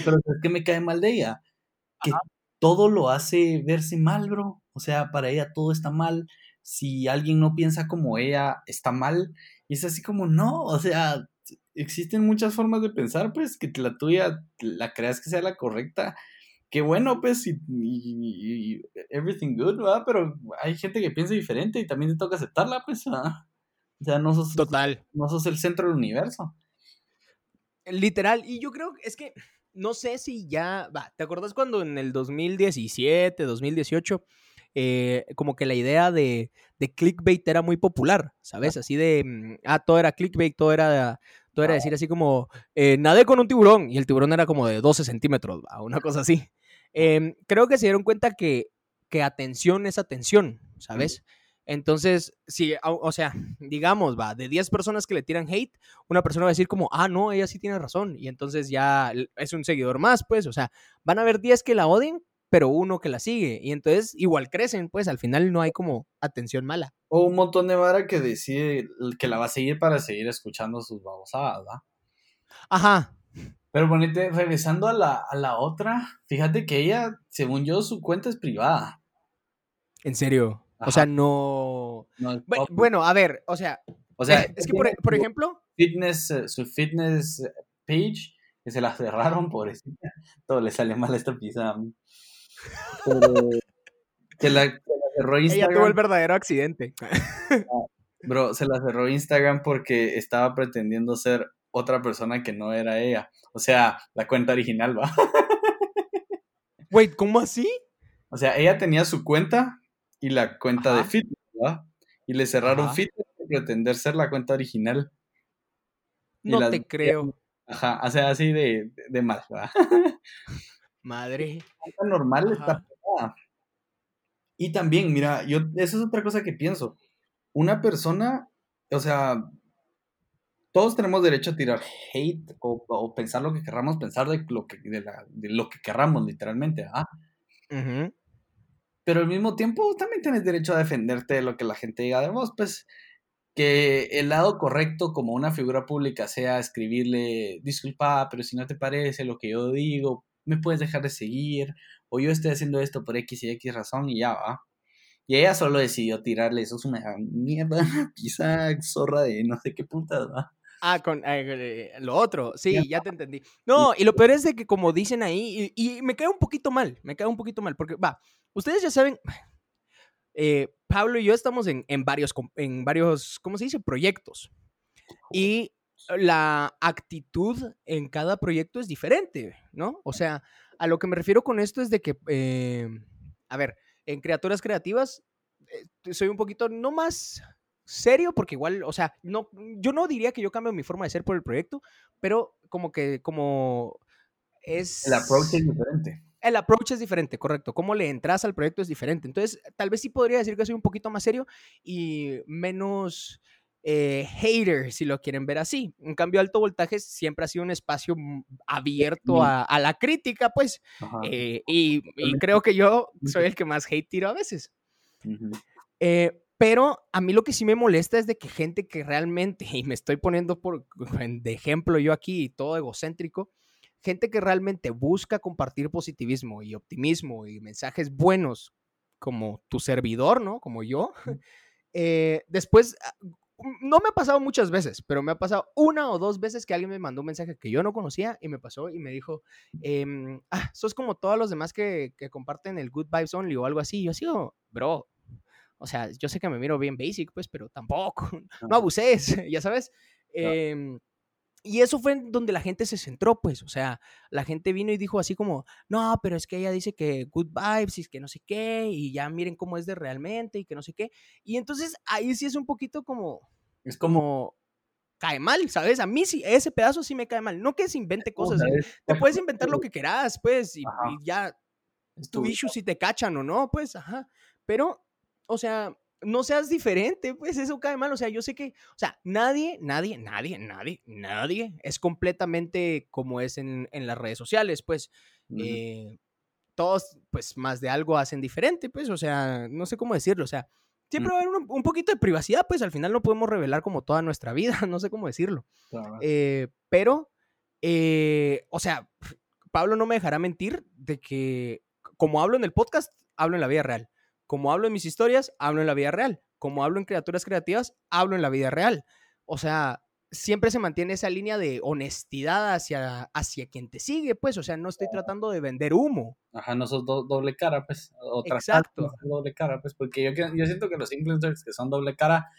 pero es que me cae mal de ella. Que todo lo hace verse mal, bro. O sea, para ella todo está mal. Si alguien no piensa como ella, está mal. Y es así como, no, o sea, existen muchas formas de pensar, pues, que la tuya la creas que sea la correcta. Qué bueno, pues, y, everything good, ¿verdad? Pero hay gente que piensa diferente y también te toca aceptarla, pues, ¿verdad? O sea, no sos, Total. no sos el centro del universo. Literal, y yo creo que es que no sé si ya, va, ¿te acuerdas cuando en el 2017, 2018 eh, como que la idea de, clickbait era muy popular, ¿sabes? Así de, mm, ah, todo era clickbait, todo era, todo era decir así como, eh, nadé con un tiburón y el tiburón era como de 12 centímetros, una cosa así. Em, creo que se dieron cuenta que, que atención es atención, ¿sabes? Entonces, si, o sea, digamos, va, de 10 personas que le tiran hate, una persona va a decir como, ah, no, ella sí tiene razón. Y entonces ya es un seguidor más, pues, o sea, van a haber 10 que la odien, pero uno que la sigue. Y entonces igual crecen, pues al final no hay como atención mala. O un montón de vara que decide que la va a seguir para seguir escuchando sus babosadas, ¿verdad? Ajá. Pero bonito, regresando a la, a la otra, fíjate que ella, según yo, su cuenta es privada. ¿En serio? O sea, no... bueno, a ver, o sea... O sea, es que, por, por ejemplo... Fitness, eh, su fitness page, que se la cerraron, pobrecita. Todo le sale mal a esta pizza. se la, cerró Instagram. Ella tuvo el verdadero accidente. Ah, bro, se la cerró Instagram porque estaba pretendiendo ser otra persona que no era ella. O sea, la cuenta original, va. Wait, ¿cómo así? O sea, ella tenía su cuenta y la cuenta de Fit, ¿verdad? Y le cerraron Fit por pretender ser la cuenta original. No te creo. Ajá, o sea, así de, de mal, ¿verdad? Madre. normal está Y también, mira, yo, esa es otra cosa que pienso. Una persona, o sea, todos tenemos derecho a tirar hate o, pensar lo que querramos pensar de lo que, de, lo que querramos, literalmente. ¿ah? Pero al mismo tiempo también tienes derecho a defenderte de lo que la gente diga de vos. Pues que el lado correcto como una figura pública sea escribirle, disculpa, pero si no te parece lo que yo digo, me puedes dejar de seguir, o yo estoy haciendo esto por X y X razón y ya va. Y ella solo decidió tirarle, eso es una mierda, pizza zorra de no sé qué putas, va. Ah, con eh, lo otro, sí, ya te entendí. No, y lo peor es de que como dicen ahí, y, me cae un poquito mal, me cae un poquito mal, porque va, ustedes ya saben, eh, Pablo y yo estamos en, en, varios, en varios, ¿cómo se dice? Proyectos. Y la actitud en cada proyecto es diferente, ¿no? O sea, a lo que me refiero con esto es de que, eh, a ver, en criaturas creativas soy un poquito, no más serio, porque igual, o sea, no, yo no diría que yo cambio mi forma de ser por el proyecto, pero como que, como es... El approach es diferente. El approach es diferente, correcto. Cómo le entras al proyecto es diferente. Entonces, tal vez sí podría decir que soy un poquito más serio y menos eh, hater, si lo quieren ver así. En cambio, alto voltaje siempre ha sido un espacio abierto a, la crítica, pues. Eh, y, creo que yo soy el que más hate tiro a veces. eh, pero a mí lo que sí me molesta es de que gente que realmente, y me estoy poniendo por, de ejemplo yo aquí, todo egocéntrico, gente que realmente busca compartir positivismo y optimismo y mensajes buenos, como tu servidor, ¿no? Como yo. Eh, después, ah, no me ha pasado muchas veces, pero me ha pasado una o dos veces que alguien me mandó un mensaje que yo no conocía y me pasó y me dijo, eh, ah, sos como todos los demás que, que, comparten el Good Vibes Only o algo así. Y yo así, bro, o sea, yo sé que me miro bien basic, pues, pero tampoco, no abuses, ya sabes. Em, y eso fue donde la gente se centró, pues, o sea, la gente vino y dijo así como, no, pero es que ella dice que good vibes y que no sé qué, y ya miren cómo es de realmente y que no sé qué. Y entonces ahí sí es un poquito como, es como, cae mal, ¿sabes? A mí sí, ese pedazo sí me cae mal. No que se invente cosas, te puedes inventar lo que quieras, pues, y, ya, tu issue si te cachan o no, pues, ajá. Pero o sea, no seas diferente, pues eso cae mal. O sea, yo sé que, o sea, nadie, nadie, nadie, nadie, nadie es completamente como es en, las redes sociales, pues. Eh, todos, pues, más de algo hacen diferente, pues, o sea, no sé cómo decirlo, o sea, siempre va a haber un, poquito de privacidad, pues, al final no podemos revelar como toda nuestra vida, no sé cómo decirlo. Eh, pero, eh, o sea, Pablo no me dejará mentir de que, como hablo en el podcast, hablo en la vida real. Como hablo en mis historias, hablo en la vida real. Como hablo en criaturas creativas, hablo en la vida real. O sea, siempre se mantiene esa línea de honestidad hacia, hacia quien te sigue, pues, o sea, no estoy tratando de vender humo. Ajá, no sos doble cara, pues, Exacto. doble cara, pues, porque yo, yo siento que los influencers que son doble cara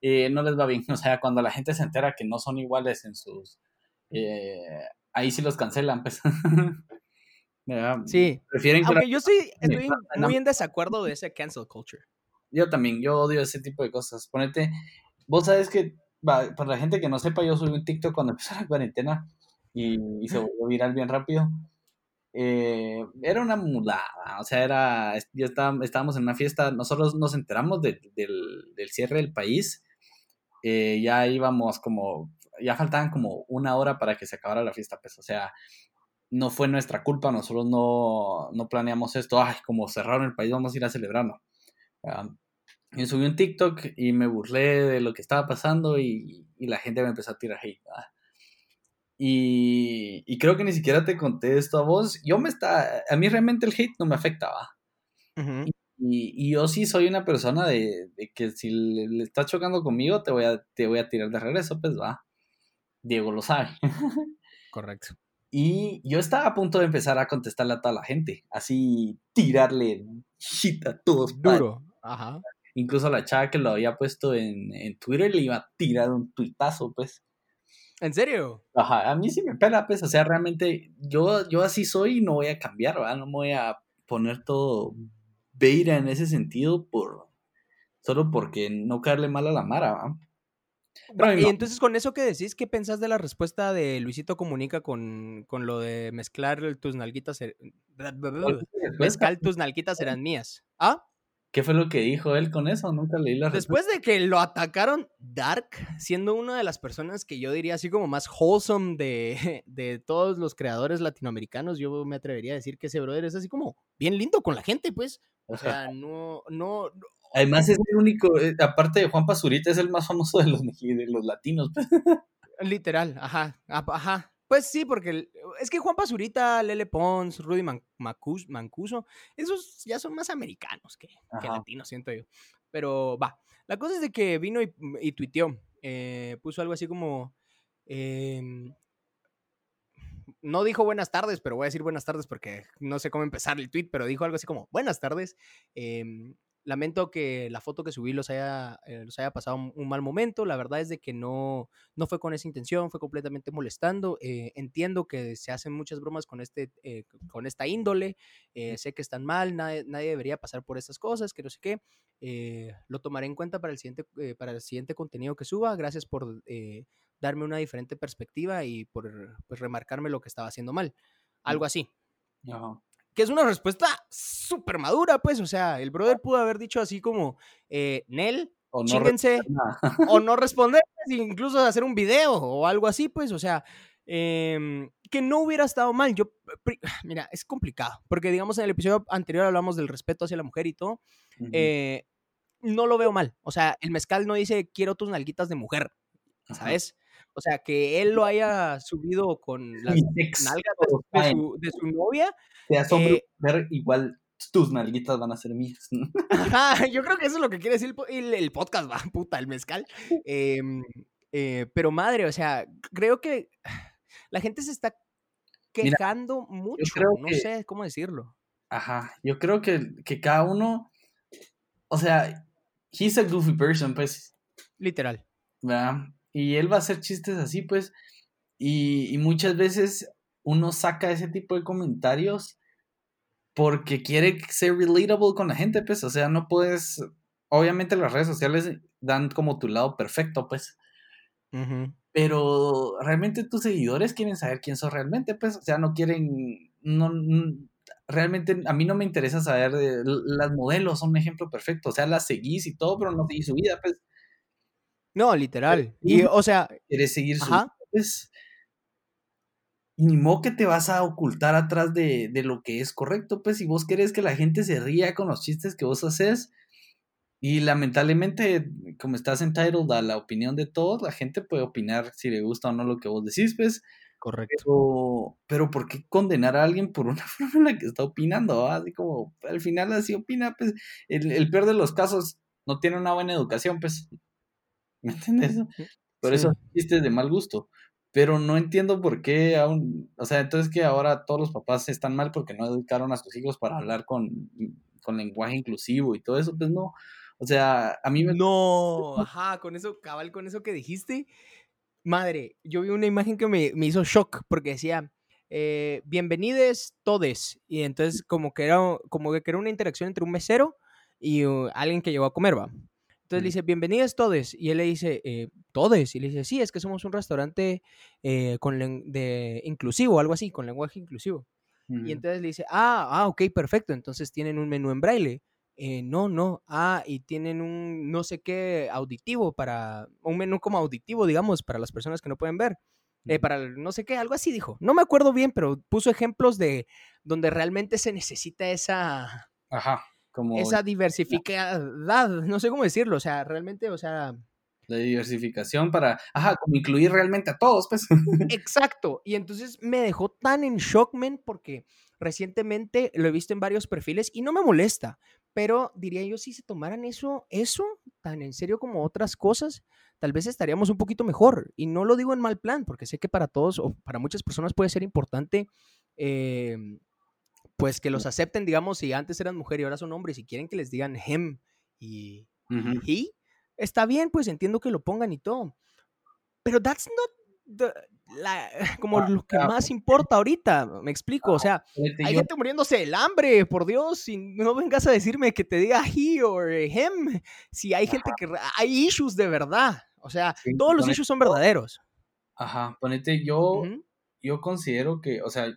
eh, no les va bien, o sea, cuando la gente se entera que no son iguales en sus... Eh, ahí sí los cancelan, pues. Sí. Prefieren Aunque yo estoy, estoy muy en desacuerdo de ese cancel culture. Yo también, yo odio ese tipo de cosas. Ponete, vos sabes que, para la gente que no sepa, yo subí un TikTok cuando empezó la cuarentena y, se volvió viral bien rápido. Eh, era una mudada, o sea, era, yo estaba, estábamos en una fiesta, nosotros nos enteramos del, del, cierre del país, eh, ya íbamos como, ya faltaban como una hora para que se acabara la fiesta, pues, o sea, no fue nuestra culpa, nosotros no, no planeamos esto, ay, como cerraron el país, vamos a ir a celebrarlo. yo subí un TikTok y me burlé de lo que estaba pasando y, la gente me empezó a tirar hate. Y, creo que ni siquiera te conté esto a vos. Yo me está, a mí realmente el hate no me afectaba. y, yo sí soy una persona de, que si le, le, estás chocando conmigo, te voy, a, te voy a tirar de regreso, pues va. Diego lo sabe. Correcto. Y yo estaba a punto de empezar a contestarle a toda la gente, así tirarle shit a todos. Duro, ajá. Incluso a la chava que lo había puesto en, en, Twitter le iba a tirar un tuitazo, pues. ¿En serio? Ajá, a mí sí me pela, pues, o sea, realmente yo, yo así soy y no voy a cambiar, ¿verdad? No me voy a poner todo beira en ese sentido por solo porque no caerle mal a la Mara, y entonces con eso que decís, ¿qué pensás de la respuesta de Luisito Comunica con, con lo de mezclar tus nalguitas, mezcal tus nalguitas serán mías? ¿Ah? ¿Qué fue lo que dijo él con eso? Nunca leí la Después de que lo atacaron Dark, siendo una de las personas que yo diría así como más wholesome de, de, todos los creadores latinoamericanos, yo me atrevería a decir que ese brother es así como bien lindo con la gente, pues. O sea, no, no. Además es el único, eh, aparte de Juan Pazurita, es el más famoso de los, de los latinos. Pues. Literal, ajá, ajá. Pues sí, porque es que Juan Pazurita, Lele Pons, Rudy Mancuso, esos ya son más americanos que, latinos, siento yo. Pero va, la cosa es de que vino y, y tuiteó, eh, puso algo así como... Em, no dijo buenas tardes, pero voy a decir buenas tardes porque no sé cómo empezar el tweet, pero dijo algo así como buenas tardes. Eh, lamento que la foto que subí los haya, eh, los haya pasado un, mal momento. La verdad es de que no, no fue con esa intención, fue completamente molestando. Eh, entiendo que se hacen muchas bromas con, este, eh, con esta índole. sé que están mal, nadie, nadie, debería pasar por estas cosas, que no sé qué. lo tomaré en cuenta para el siguiente, para el siguiente contenido que suba. Gracias por darme una diferente perspectiva y por pues, remarcarme lo que estaba haciendo mal. Algo así que es una respuesta súper madura, pues, o sea, el brother pudo haber dicho así como, eh, Nel, o no o no responder, incluso hacer un video o algo así, pues, o sea, em, que no hubiera estado mal. Yo, mira, es complicado, porque digamos en el episodio anterior hablamos del respeto hacia la mujer y todo, eh, no lo veo mal, o sea, el mezcal no dice quiero tus nalguitas de mujer, ¿sabes? O sea, que él lo haya subido con las nalgas de su, novia. Seas hombre eh, igual tus nalguitas van a ser mías. yo creo que eso es lo que quiere decir el, podcast, va, puta, el mezcal. Em, eh, pero madre, o sea, creo que la gente se está quejando mucho, no sé cómo decirlo. Ajá, yo creo que, que cada uno, o sea, he's a goofy person, pues. Literal. ¿verdad? Y él va a hacer chistes así, pues. Y, muchas veces uno saca ese tipo de comentarios porque quiere ser relatable con la gente, pues. O sea, no puedes. Obviamente las redes sociales dan como tu lado perfecto, pues. Pero realmente tus seguidores quieren saber quién sos realmente, pues. O sea, no quieren. No, realmente a mí no me interesa saber. De, las modelos son un ejemplo perfecto. O sea, las seguís y todo, pero no seguís su vida, pues. No, literal. Y, o sea. Quieres seguir su. Pues, ni modo que te vas a ocultar atrás de, lo que es correcto, pues si vos querés que la gente se ría con los chistes que vos haces, y lamentablemente, como estás entitled a la opinión de todos, la gente puede opinar si le gusta o no lo que vos decís, pues. Correcto. Pero, ¿por qué condenar a alguien por una forma en la que está opinando? Así como, al final así opina, pues, el, el peor de los casos no tiene una buena educación, pues. ¿Me entiendes? Por eso chistes de mal gusto. Pero no entiendo por qué aún, o sea, entonces que ahora todos los papás están mal porque no educaron a sus hijos para hablar con, con lenguaje inclusivo y todo eso, pues no. O sea, a mí me... No, ajá, con eso, cabal, con eso que dijiste. Madre, yo vi una imagen que me, me hizo shock porque decía, eh, bienvenides todes. Y entonces como que, era, como que era una interacción entre un mesero y uh, alguien que llegó a comer, va. Entonces le dice, bienvenidos todos. Y él le dice, eh, todos. Y le dice, sí, es que somos un restaurante eh, con de inclusivo, algo así, con lenguaje inclusivo. Y entonces le dice, ah, ah, ok, perfecto. Entonces tienen un menú en braille. Eh, no, no. Ah, y tienen un no sé qué auditivo para, un menú como auditivo, digamos, para las personas que no pueden ver. Eh, para no sé qué, algo así dijo. No me acuerdo bien, pero puso ejemplos de donde realmente se necesita esa... Ajá esa diversificada, no sé cómo decirlo, o sea, realmente, o sea... La diversificación para, ajá, como incluir realmente a todos, pues. Exacto, y entonces me dejó tan en shock, men, porque recientemente lo he visto en varios perfiles y no me molesta, pero diría yo, si se tomaran eso, eso tan en serio como otras cosas, tal vez estaríamos un poquito mejor. Y no lo digo en mal plan, porque sé que para todos o para muchas personas puede ser importante eh, pues que los acepten, digamos, si antes eran mujer y ahora son hombres y quieren que les digan him y he, está bien, pues entiendo que lo pongan y todo. Pero that's not como ah, lo que más importa ahorita, me explico, o sea, hay gente muriéndose del hambre, por Dios, y no vengas a decirme que te diga he o him, si hay gente que, hay issues de verdad, o sea, todos los issues son verdaderos. Ajá, ponete, yo, yo considero que, o sea, eh,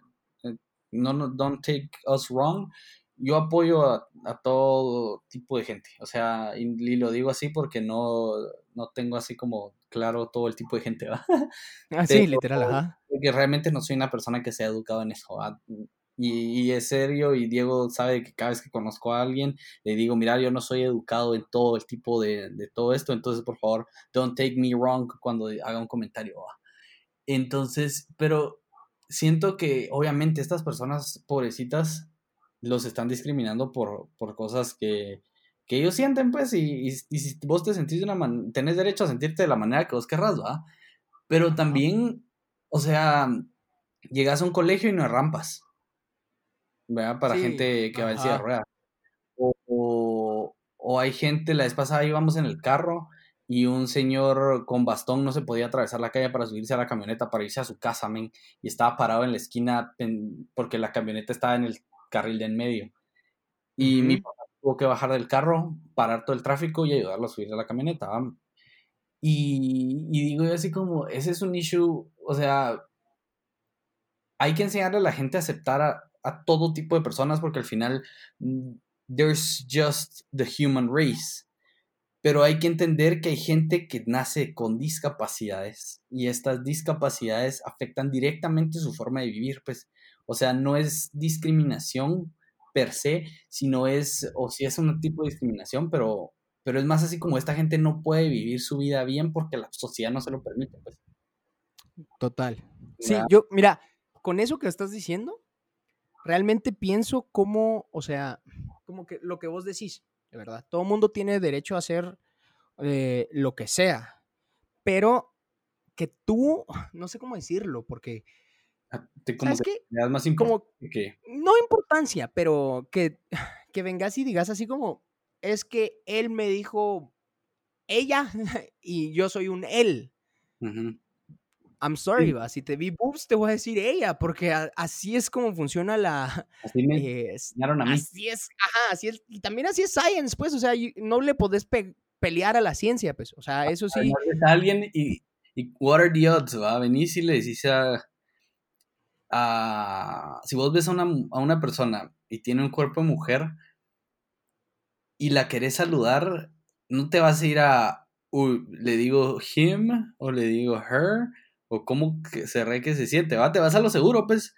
no, no, don't take us wrong, yo apoyo a, todo tipo de gente, o sea, y, lo digo así porque no, no tengo así como claro todo el tipo de gente, ¿va? Ah, sí, literal, ajá. Porque realmente no soy una persona que se ha educado en eso, Y, es serio, y Diego sabe que cada vez que conozco a alguien, le digo, mira, yo no soy educado en todo el tipo de, de todo esto, entonces por favor, don't take me wrong cuando haga un comentario. ¿va? Entonces, pero siento que obviamente estas personas pobrecitas los están discriminando por, por cosas que, que ellos sienten, pues, y, y, si vos te sentís de una manera, tenés derecho a sentirte de la manera que vos querrás, ¿va? Pero también, o sea, llegas a un colegio y no hay rampas, ¿verdad? Para gente que va en silla de ruedas. O, o, hay gente, la vez pasada íbamos en el carro y un señor con bastón no se podía atravesar la calle para subirse a la camioneta, para irse a su casa, men, y estaba parado en la esquina porque la camioneta estaba en el carril de en medio. Y mi papá tuvo que bajar del carro, parar todo el tráfico y ayudarlo a subir a la camioneta. Y, y digo yo así como, ese es un issue, o sea, hay que enseñarle a la gente a aceptar a, a todo tipo de personas porque al final, mm, there's just the human race pero hay que entender que hay gente que nace con discapacidades y estas discapacidades afectan directamente su forma de vivir, pues, o sea, no es discriminación per se, sino es, o si es un tipo de discriminación, pero, pero es más así como esta gente no puede vivir su vida bien porque la sociedad no se lo permite, pues. Total. Sí, yo, mira, con eso que estás diciendo, realmente pienso como, o sea, como que lo que vos decís, de verdad. Todo mundo tiene derecho a hacer eh, lo que sea, pero que tú, no sé cómo decirlo, porque... Ah, como, que... No importancia, pero que, que vengas y digas así como, es que él me dijo ella y yo soy un él. I'm sorry, va. Si te vi boobs, te voy a decir ella, porque así es como funciona la. Así me eh, enseñaron a mí. Así es, ajá, así es. Y también así es science, pues, o sea, no le podés pelear a la ciencia, pues, o sea, eso sí. A alguien y, y what are the odds, va. Venís y le decís a. a si vos ves a una, a una persona y tiene un cuerpo de mujer y la querés saludar, no te vas a ir a. Uy, le digo him o le digo her o cómo se re que se siente, ¿va? Te vas a lo seguro, pues.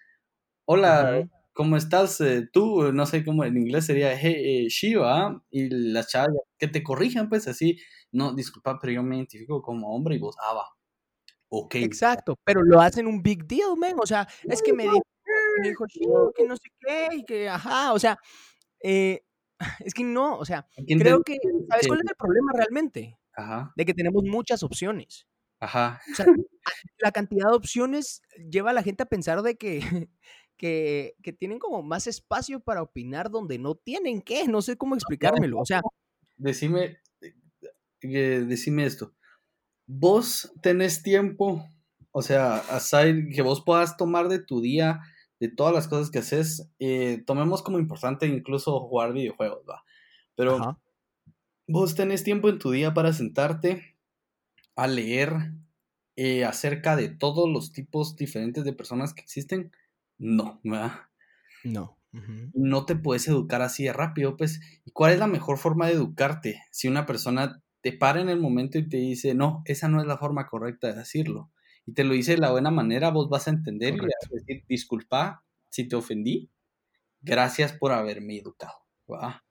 Hola, ¿cómo estás? Eh, tú, no sé cómo en inglés sería hey, eh, Shiva, y las chavas que te corrijan, pues así. No, disculpa, pero yo me identifico como hombre y vos, ah, va. Ok. Exacto, pero lo hacen un big deal, man. O sea, es que me dijo, que no sé qué, y que, ajá, o sea, eh, es que no, o sea, creo que, ¿sabes cuál es el problema realmente? Ajá. De que tenemos muchas opciones. Ajá. O sea, la cantidad de opciones lleva a la gente a pensar de que, que, que, tienen como más espacio para opinar donde no tienen que, no sé cómo explicármelo, o sea. Decime, eh, decime esto, vos tenés tiempo, o sea, aside que vos puedas tomar de tu día, de todas las cosas que haces, eh, tomemos como importante incluso jugar videojuegos, va, pero vos tenés tiempo en tu día para sentarte a leer eh, acerca de todos los tipos diferentes de personas que existen, no, ¿verdad? No. No te puedes educar así de rápido, pues. ¿Y cuál es la mejor forma de educarte? Si una persona te para en el momento y te dice, no, esa no es la forma correcta de decirlo, y te lo dice de la buena manera, vos vas a entender y vas a decir, disculpa si te ofendí, gracias por haberme educado. ¿verdad?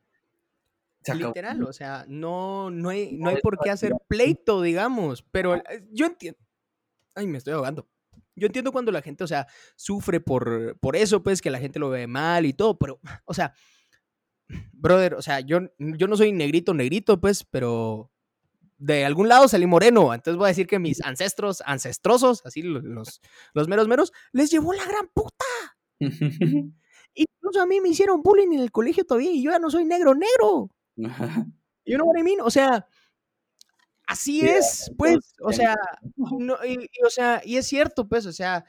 Literal, o sea, no, no hay, no hay por qué hacer pleito, digamos, pero eh, yo entiendo, ay, me estoy ahogando. Yo entiendo cuando la gente, o sea, sufre por, por eso, pues, que la gente lo ve mal y todo, pero, o sea, brother, o sea, yo, yo no soy negrito, negrito, pues, pero de algún lado salí moreno, entonces voy a decir que mis ancestros, ancestrosos, así los, los meros meros, les llevó la gran puta. Incluso a mí me hicieron bullying en el colegio todavía y yo ya no soy negro, negro. You know what I mean? O sea, Así es, pues, o sea, no, y, o sea, y es cierto, pues, o sea,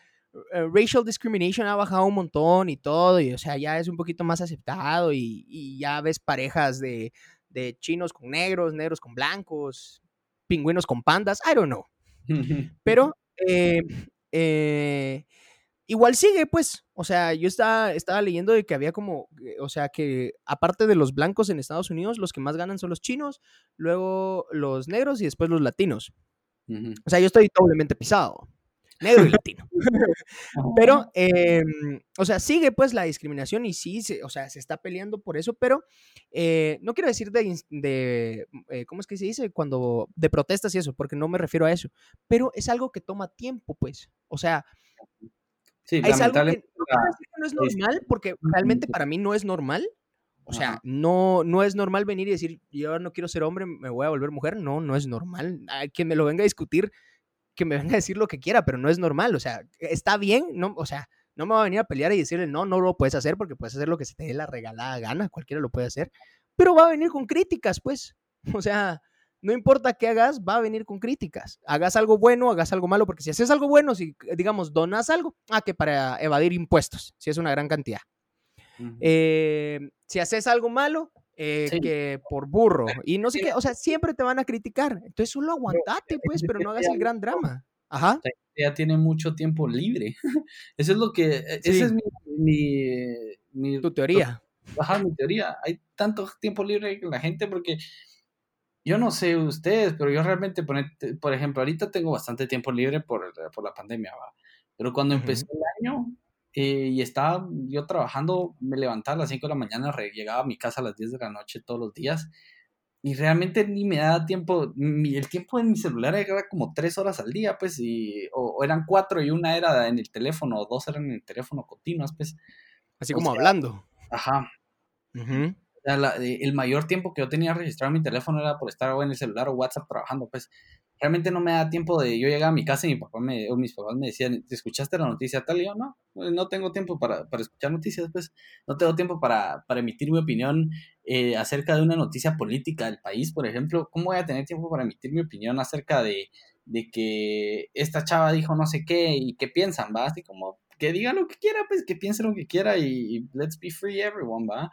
eh, racial discrimination ha bajado un montón y todo, y o sea, ya es un poquito más aceptado y, y ya ves parejas de, de, chinos con negros, negros con blancos, pingüinos con pandas, I don't know. Pero eh, eh, igual sigue, pues. O sea, yo estaba, estaba leyendo de que había como, eh, o sea, que aparte de los blancos en Estados Unidos, los que más ganan son los chinos, luego los negros y después los latinos. O sea, yo estoy doblemente pisado. Negro y latino. pero, em, o sea, sigue pues la discriminación y sí, o sea, se está peleando por eso, pero eh, no quiero decir de, de eh, ¿cómo es que se dice? Cuando, de protestas y eso, porque no me refiero a eso, pero es algo que toma tiempo, pues. O sea, Sí, es algo que no, es normal, porque realmente para mí no es normal. O sea, no, no es normal venir y decir, yo no quiero ser hombre, me voy a volver mujer. No, no es normal. Hay quien me lo venga a discutir, que me venga a decir lo que quiera, pero no es normal. O sea, está bien, no, o sea, no me va a venir a pelear y decirle, no, no lo puedes hacer porque puedes hacer lo que se te dé la regalada gana, cualquiera lo puede hacer. Pero va a venir con críticas, pues. O sea, no importa qué hagas, va a venir con críticas. Hagas algo bueno, hagas algo malo, porque si haces algo bueno, si digamos donas algo, ah, que para evadir impuestos, si es una gran cantidad. Eh, si haces algo malo, eh, que por burro y no sé qué, o sea, siempre te van a criticar. Entonces solo aguantate, pues, pero no hagas el gran drama. Ajá. Ya tiene mucho tiempo libre. Eso es lo que, e, esa es mi, mi, tu teoría. Ajá, mi teoría. Hay tanto tiempo libre que la gente porque yo no sé ustedes, pero yo realmente, por ejemplo, ahorita tengo bastante tiempo libre por, por la pandemia, ¿va? pero cuando empezó el año eh, y estaba yo trabajando, me levantaba a las 5 de la mañana, llegaba a mi casa a las 10 de la noche todos los días y realmente ni me daba tiempo, el tiempo en mi celular era como 3 horas al día, pues, y, o, eran 4 y una era en el teléfono, o dos eran en el teléfono continuas, pues. Así como hablando. Ajá. Ajá el mayor tiempo que yo tenía registrado mi teléfono era por estar en el celular o WhatsApp trabajando, pues realmente no me da tiempo de yo llegar a mi casa y mi papá me, o mis papás me decían, ¿te escuchaste la noticia tal? Y yo, no, pues, no tengo tiempo para, para escuchar noticias, pues no tengo tiempo para, para emitir mi opinión eh, acerca de una noticia política del país, por ejemplo, ¿cómo voy a tener tiempo para emitir mi opinión acerca de, de que esta chava dijo no sé qué y qué piensan, va? Así como que diga lo que quiera, pues que piense lo que quiera y, y let's be free everyone, va.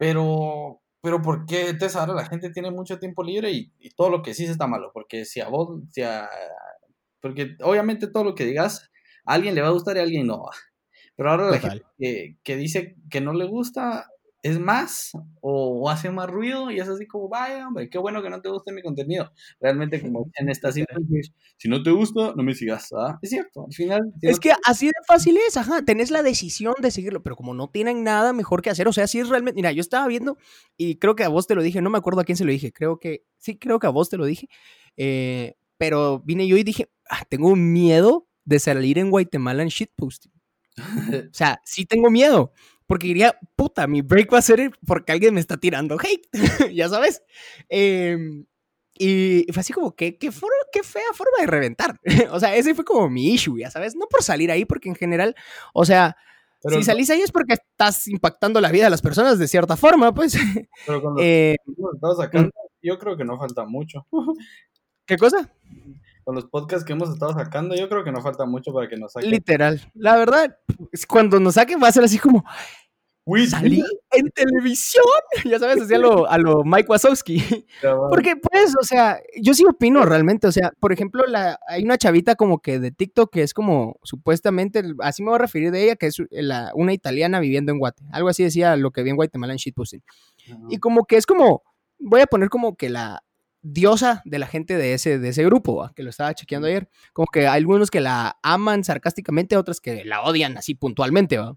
Pero, pero ¿por qué entonces ahora la gente tiene mucho tiempo libre y, todo lo que sí está malo? Porque si a vos, si a, porque obviamente todo lo que digas, a alguien le va a gustar y a alguien no. Pero ahora la gente que, que, dice que no le gusta, es más o, hace más ruido y es así como, vaya, hombre, qué bueno que no te guste mi contenido. Realmente, como en esta si no te gusta, no me sigas. ¿ah? Es cierto, al final. es que así de fácil es, ajá, tenés la decisión de seguirlo, pero como no tienen nada mejor que hacer, o sea, si es realmente, mira, yo estaba viendo y creo que a vos te lo dije, no me acuerdo a quién se lo dije, creo que, sí, creo que a vos te lo dije, eh, pero vine yo y dije, ah, tengo miedo de salir en Guatemala en shitposting. o sea, sí tengo miedo porque diría, puta, mi break va a ser porque alguien me está tirando hate, ya sabes. Em, y fue así como, que qué, qué fea forma de reventar. o sea, ese fue como mi issue, ya sabes. No por salir ahí, porque en general, o sea, si salís ahí es porque estás impactando la vida de las personas de cierta forma, pues. Pero cuando eh, sacando, mm. yo creo que no falta mucho. ¿Qué cosa? Con los podcasts que hemos estado sacando, yo creo que no falta mucho para que nos saquen. Literal. La verdad, cuando nos saquen va a ser así como. Salí en televisión, ya sabes, así a lo, a lo Mike Wazowski. Porque, pues, o sea, yo sí opino realmente. O sea, por ejemplo, la, hay una chavita como que de TikTok que es como supuestamente, así me voy a referir de ella, que es la, una italiana viviendo en Guate. Algo así decía lo que vi en Guatemala en shitposting. Y como que es como, voy a poner como que la, diosa de la gente de ese, de ese grupo, que lo estaba chequeando ayer. Como que hay algunos que la aman sarcásticamente, otros que la odian así puntualmente, ¿va?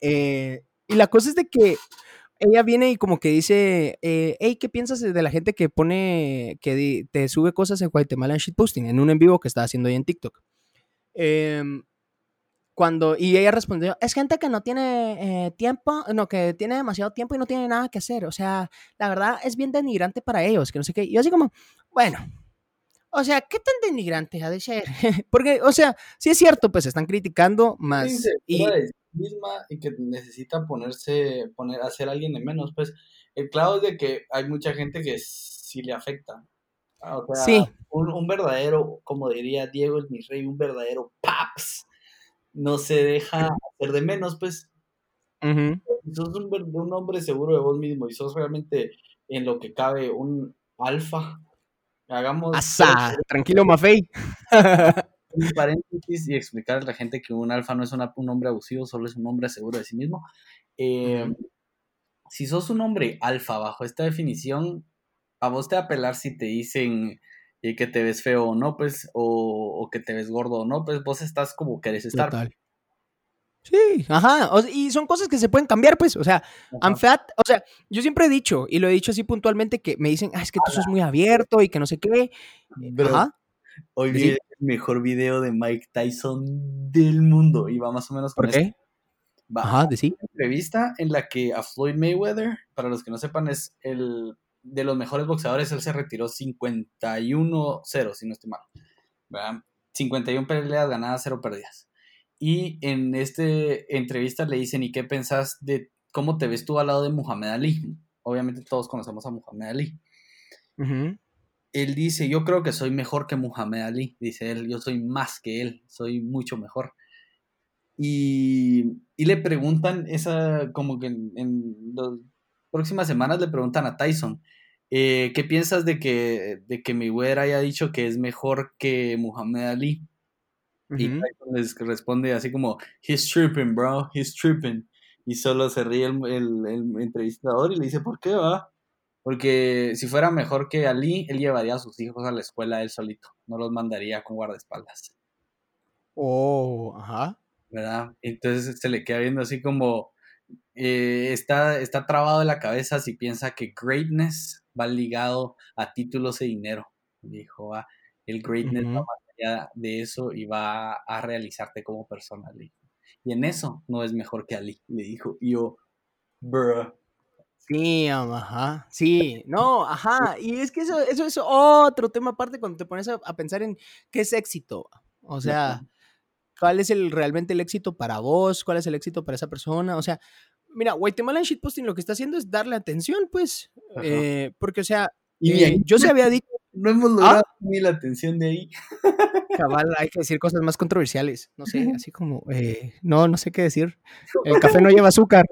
Eh, y la cosa es de que ella viene y como que dice, eh, hey, ¿qué piensas de la gente que pone, que te sube cosas en Guatemala en shitposting, en un en vivo que está haciendo ahí en TikTok? Eh, cuando, y ella respondió, es gente que no tiene eh, tiempo, no, que tiene demasiado tiempo y no tiene nada que hacer. O sea, la verdad es bien denigrante para ellos, que no sé qué. Y yo así como, bueno, o sea, ¿qué tan denigrante ha de ser? Porque, o sea, sí es cierto, pues están criticando más. y misma y que necesita ponerse, poner, hacer alguien de menos. Pues el clavo es de que hay mucha gente que sí le afecta. Ah, o sea, sí. un, un, verdadero, como diría Diego el mi rey, un verdadero paps. No se deja hacer de menos, pues. Sos un, un, hombre seguro de vos mismo y sos realmente en lo que cabe un alfa. Hagamos. Asa, tranquilo, Mafei. un paréntesis y explicarle a la gente que un alfa no es un hombre abusivo, solo es un hombre seguro de sí mismo. Eh, si sos un hombre alfa bajo esta definición, a vos te va a apelar si te dicen eh, que te ves feo o no, pues, o, que te ves gordo o no, pues vos estás como querés estar. Total. Sí, ajá, y son cosas que se pueden cambiar, pues, o sea, I'm fat, o sea, yo siempre he dicho, y lo he dicho así puntualmente, que me dicen, ah, es que tú sos muy abierto y que no sé qué. ajá. Hoy vi el mejor video de Mike Tyson del mundo, y va más o menos ¿Por qué? Ajá, de sí. Una entrevista en la que a Floyd Mayweather, para los que no sepan, es el de los mejores boxeadores, él se retiró 51-0, si no estoy mal. ¿verdad? 51 peleas ganadas, 0 perdidas. Y en esta entrevista le dicen, ¿y qué pensás de cómo te ves tú al lado de Muhammad Ali? Obviamente todos conocemos a Muhammad Ali. Él dice, yo creo que soy mejor que Muhammad Ali. Dice él, yo soy más que él, soy mucho mejor. Y, le preguntan, esa, como que en, las próximas semanas le preguntan a Tyson, eh, ¿qué piensas de que, de que Mayweather haya dicho que es mejor que Muhammad Ali? Y Tyson les responde así como, he's tripping, bro, he's tripping. Y solo se ríe el, el, entrevistador y le dice, ¿por qué va? Porque si fuera mejor que Ali, él llevaría a sus hijos a la escuela él solito, no los mandaría con guardaespaldas. Oh, ajá. ¿verdad? Entonces se le queda viendo así como, eh, está, está trabado en la cabeza si piensa que greatness va ligado a títulos y dinero. Dijo, ah, el greatness va más allá de eso y va a realizarte como persona. Y en eso no es mejor que Ali, le dijo. Y yo, bruh. Sí, ajá, sí, no, ajá, y es que eso, eso es otro tema aparte cuando te pones a, a pensar en qué es éxito, o sea, ¿Cuál es el, realmente el éxito para vos? ¿Cuál es el éxito para esa persona? O sea, mira, Guatemala en Shitposting lo que está haciendo es darle atención, pues. Eh, porque, o sea, eh, yo se había dicho. No hemos ¿Ah? logrado ni la atención de ahí. Cabal, hay que decir cosas más controversiales. No sé, así como. Eh, no, no sé qué decir. El café no lleva azúcar.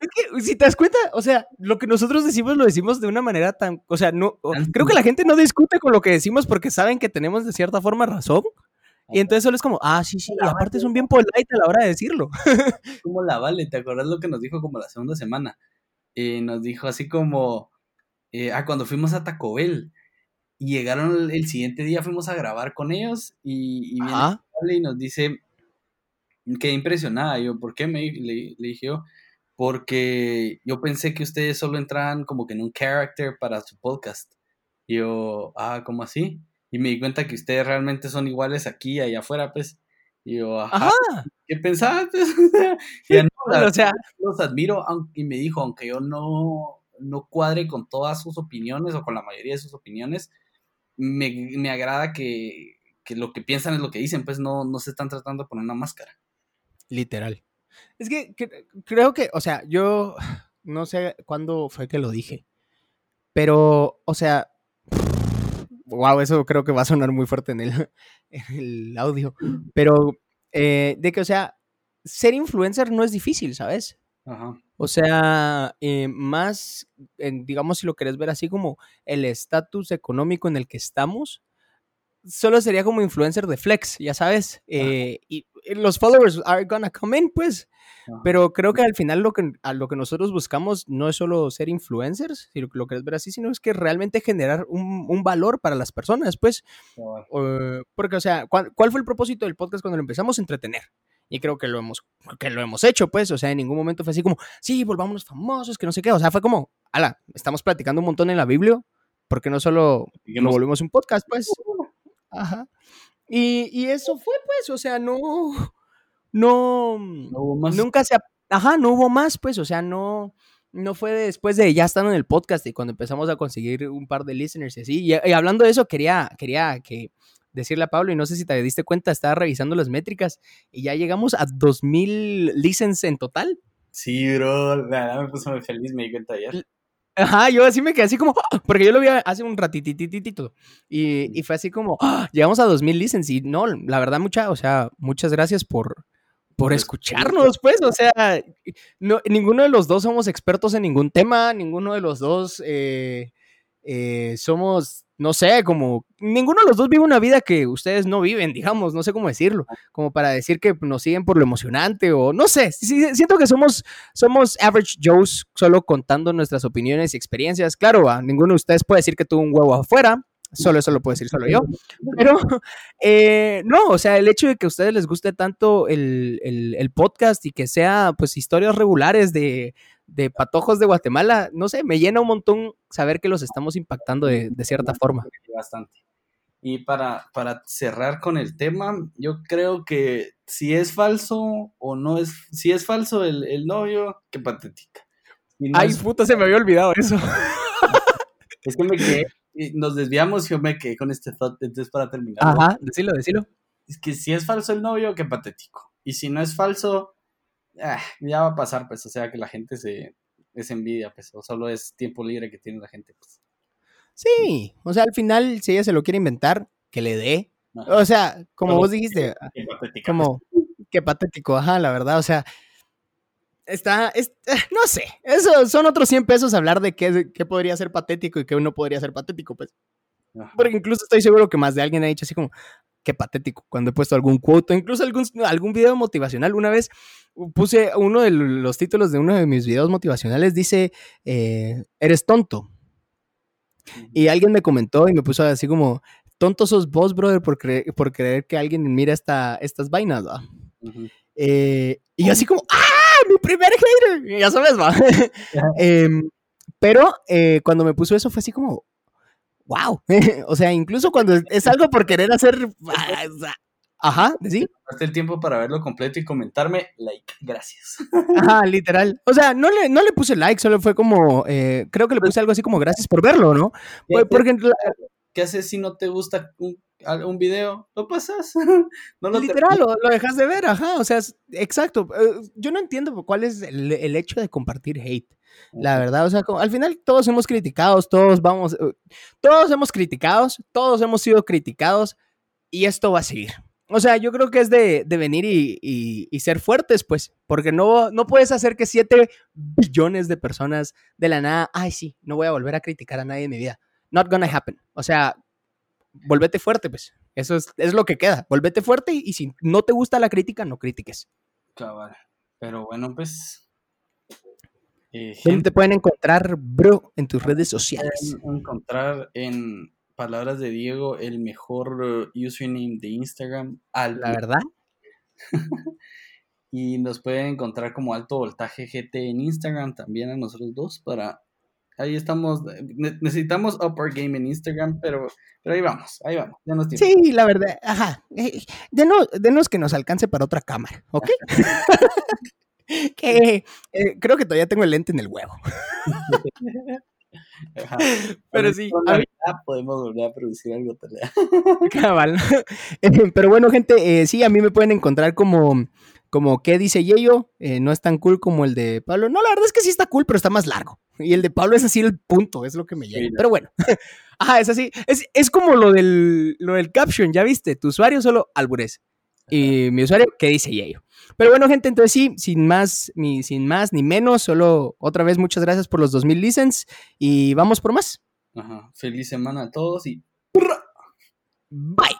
Es que, si te das cuenta, o sea, lo que nosotros decimos lo decimos de una manera tan, o sea, no, creo que la gente no discute con lo que decimos porque saben que tenemos de cierta forma razón. Y entonces solo es como, ah, sí, sí, y aparte es un bien polite a la hora de decirlo. Como la Vale, ¿te acuerdas lo que nos dijo como la segunda semana? Eh, nos dijo así como, eh, ah, cuando fuimos a Taco Bell y llegaron el, siguiente día, fuimos a grabar con ellos y, y viene y nos dice, quedé impresionada, yo, ¿por qué? Me, le, le dije yo, porque yo pensé que ustedes solo entraban como que en un character para su podcast. Y yo, ah, ¿cómo así? Y me di cuenta que ustedes realmente son iguales aquí y allá afuera, pues. Y yo, ajá, ¿qué pensabas? y no, o sea, los admiro y me dijo, aunque yo no, no cuadre con todas sus opiniones o con la mayoría de sus opiniones, me, me agrada que, que, lo que piensan es lo que dicen, pues no, no se están tratando de poner una máscara. Literal. Es que, creo que, o sea, yo no sé cuándo fue que lo dije, pero, o sea, wow, eso creo que va a sonar muy fuerte en el, en el audio, pero eh, de que, o sea, ser influencer no es difícil, ¿sabes? Ajá. O sea, eh, más, digamos, si lo querés ver así como el estatus económico en el que estamos, solo sería como influencer de flex, ya sabes. Eh, y los followers are gonna come in, pues. Pero creo que al final lo que, a lo que nosotros buscamos no es solo ser influencers, si lo, lo quieres ver así, sino es que realmente generar un, un valor para las personas, pues. porque, o sea, ¿cuál, ¿cuál, fue el propósito del podcast cuando lo empezamos? Entretener. Y creo que lo hemos, que lo hemos hecho, pues. O sea, en ningún momento fue así como, sí, volvámonos famosos, que no sé qué. O sea, fue como, ala, estamos platicando un montón en la Biblia, porque no solo lo volvimos un podcast, pues. Ajá. Y, y, eso fue, pues, o sea, no, no, hubo más. nunca se, ajá, no hubo más, pues, o sea, no, no fue después de ya estando en el podcast y cuando empezamos a conseguir un par de listeners y así. Y, hablando de eso, quería, quería que decirle a Pablo, y no sé si te diste cuenta, estaba revisando las métricas y ya llegamos a 2000 listens en total. Sí, bro, la verdad me puso muy feliz, me di cuenta ayer. Ajá, yo así me quedé así como, porque yo lo vi hace un ratitititito y, y fue así como, llegamos a 2000 listens y no, la verdad mucha, o sea, muchas gracias por, por escucharnos, pues, o sea, no, ninguno de los dos somos expertos en ningún tema, ninguno de los dos eh, eh, somos, no sé, como, ninguno de los dos vive una vida que ustedes no viven, digamos, no sé cómo decirlo, como para decir que nos siguen por lo emocionante o no sé, siento que somos, somos average Joes solo contando nuestras opiniones y experiencias. Claro, a ninguno de ustedes puede decir que tuvo un huevo afuera, solo eso lo puedo decir solo yo. Pero eh, no, o sea, el hecho de que a ustedes les guste tanto el, el podcast y que sea pues historias regulares de, de patojos de Guatemala, no sé, me llena un montón saber que los estamos impactando de, cierta forma. Bastante. Y para, para cerrar con el tema, yo creo que si es falso o no es, si es falso el, novio, qué patética. Ay, puta, se me había olvidado eso. es que me quedé, nos desviamos y yo me quedé con este thought, entonces para terminar. Ajá, decilo, decilo. Es que si es falso el novio, qué patético. Y si no es falso, Ah, ya va a pasar, pues, o sea, que la gente se, es envidia, pues, o solo es tiempo libre que tiene la gente, pues. Sí, o sea, al final, si ella se lo quiere inventar, que le dé. O sea, como vos dijiste, qué como, qué patético, ajá, la verdad, o sea, está, eh, no sé, eso son otros 100 pesos hablar de qué, qué podría ser patético y qué no podría ser patético, pues. Porque incluso estoy seguro que más de alguien ha dicho así como, qué patético, cuando he puesto algún quote, incluso algún, algún video motivacional. Una vez puse uno de los títulos de uno de mis videos motivacionales, dice, eh, eres tonto. Y alguien me comentó y me puso así como, tonto sos vos, brother, por, creer, por creer que alguien mira esta, estas vainas, ¿va? Eh, y yo así como, ¡ah! ¡Mi primer hater! Ya sabes, ¿va? Em, pero eh, cuando me puso eso fue así como, wow. o sea, incluso cuando es algo por querer hacer. Ajá, ¿sí? Hasta el tiempo para verlo completo y comentarme, like, gracias. Ajá, literal. O sea, no le, no le puse like, solo fue como, eh, creo que le puse algo así como gracias por verlo, ¿no? Porque, ¿Qué haces si no te gusta un, un video? Lo pasas. no Literal, lo, dejas de ver, ajá. O sea, exacto. Eh, yo no entiendo cuál es el, el hecho de compartir hate. La verdad, o sea, al final todos hemos criticados, todos vamos, eh, todos hemos criticados, todos hemos sido criticados y esto va a seguir. O sea, yo creo que es de, venir y, ser fuertes, pues, porque no, no puedes hacer que 7 billones de personas de la nada, ay, sí, no voy a volver a criticar a nadie en mi vida. Not gonna happen. O sea, volvete fuerte, pues. Eso es, es lo que queda. Volvete fuerte y, y si no te gusta la crítica, no critiques. Cabal. Pero bueno, pues eh, ¿Dónde te pueden encontrar, bro, en tus redes sociales? Pueden encontrar en palabras de Diego el mejor uh, username de Instagram. Al La verdad. y nos pueden encontrar como Alto Voltaje GT en Instagram también a nosotros dos para ahí estamos necesitamos upper game en Instagram pero pero ahí vamos ahí vamos ya nos sí la verdad ajá eh, denos, denos que nos alcance para otra cámara ¿ok? que eh, creo que todavía tengo el lente en el huevo. Pero sí, podemos volver a producir algo. Cabal. Eh, pero bueno, gente, eh, sí, a mí me pueden encontrar como, como ¿qué dice Yeyo? no es tan cool como el de Pablo. No, la verdad es que sí está cool, pero está más largo. Y el de Pablo es así el punto, es lo que me llega. pero bueno, ajá, es así. Es, es como lo del, lo del caption, ¿ya viste? Tu usuario solo albures. Y mi usuario, ¿qué dice Yeyo? Pero bueno, gente, entonces sí, sin más, ni, sin más ni menos, solo otra vez muchas gracias por los 2000 listens y vamos por más. Ajá, feliz semana a todos y... Bye.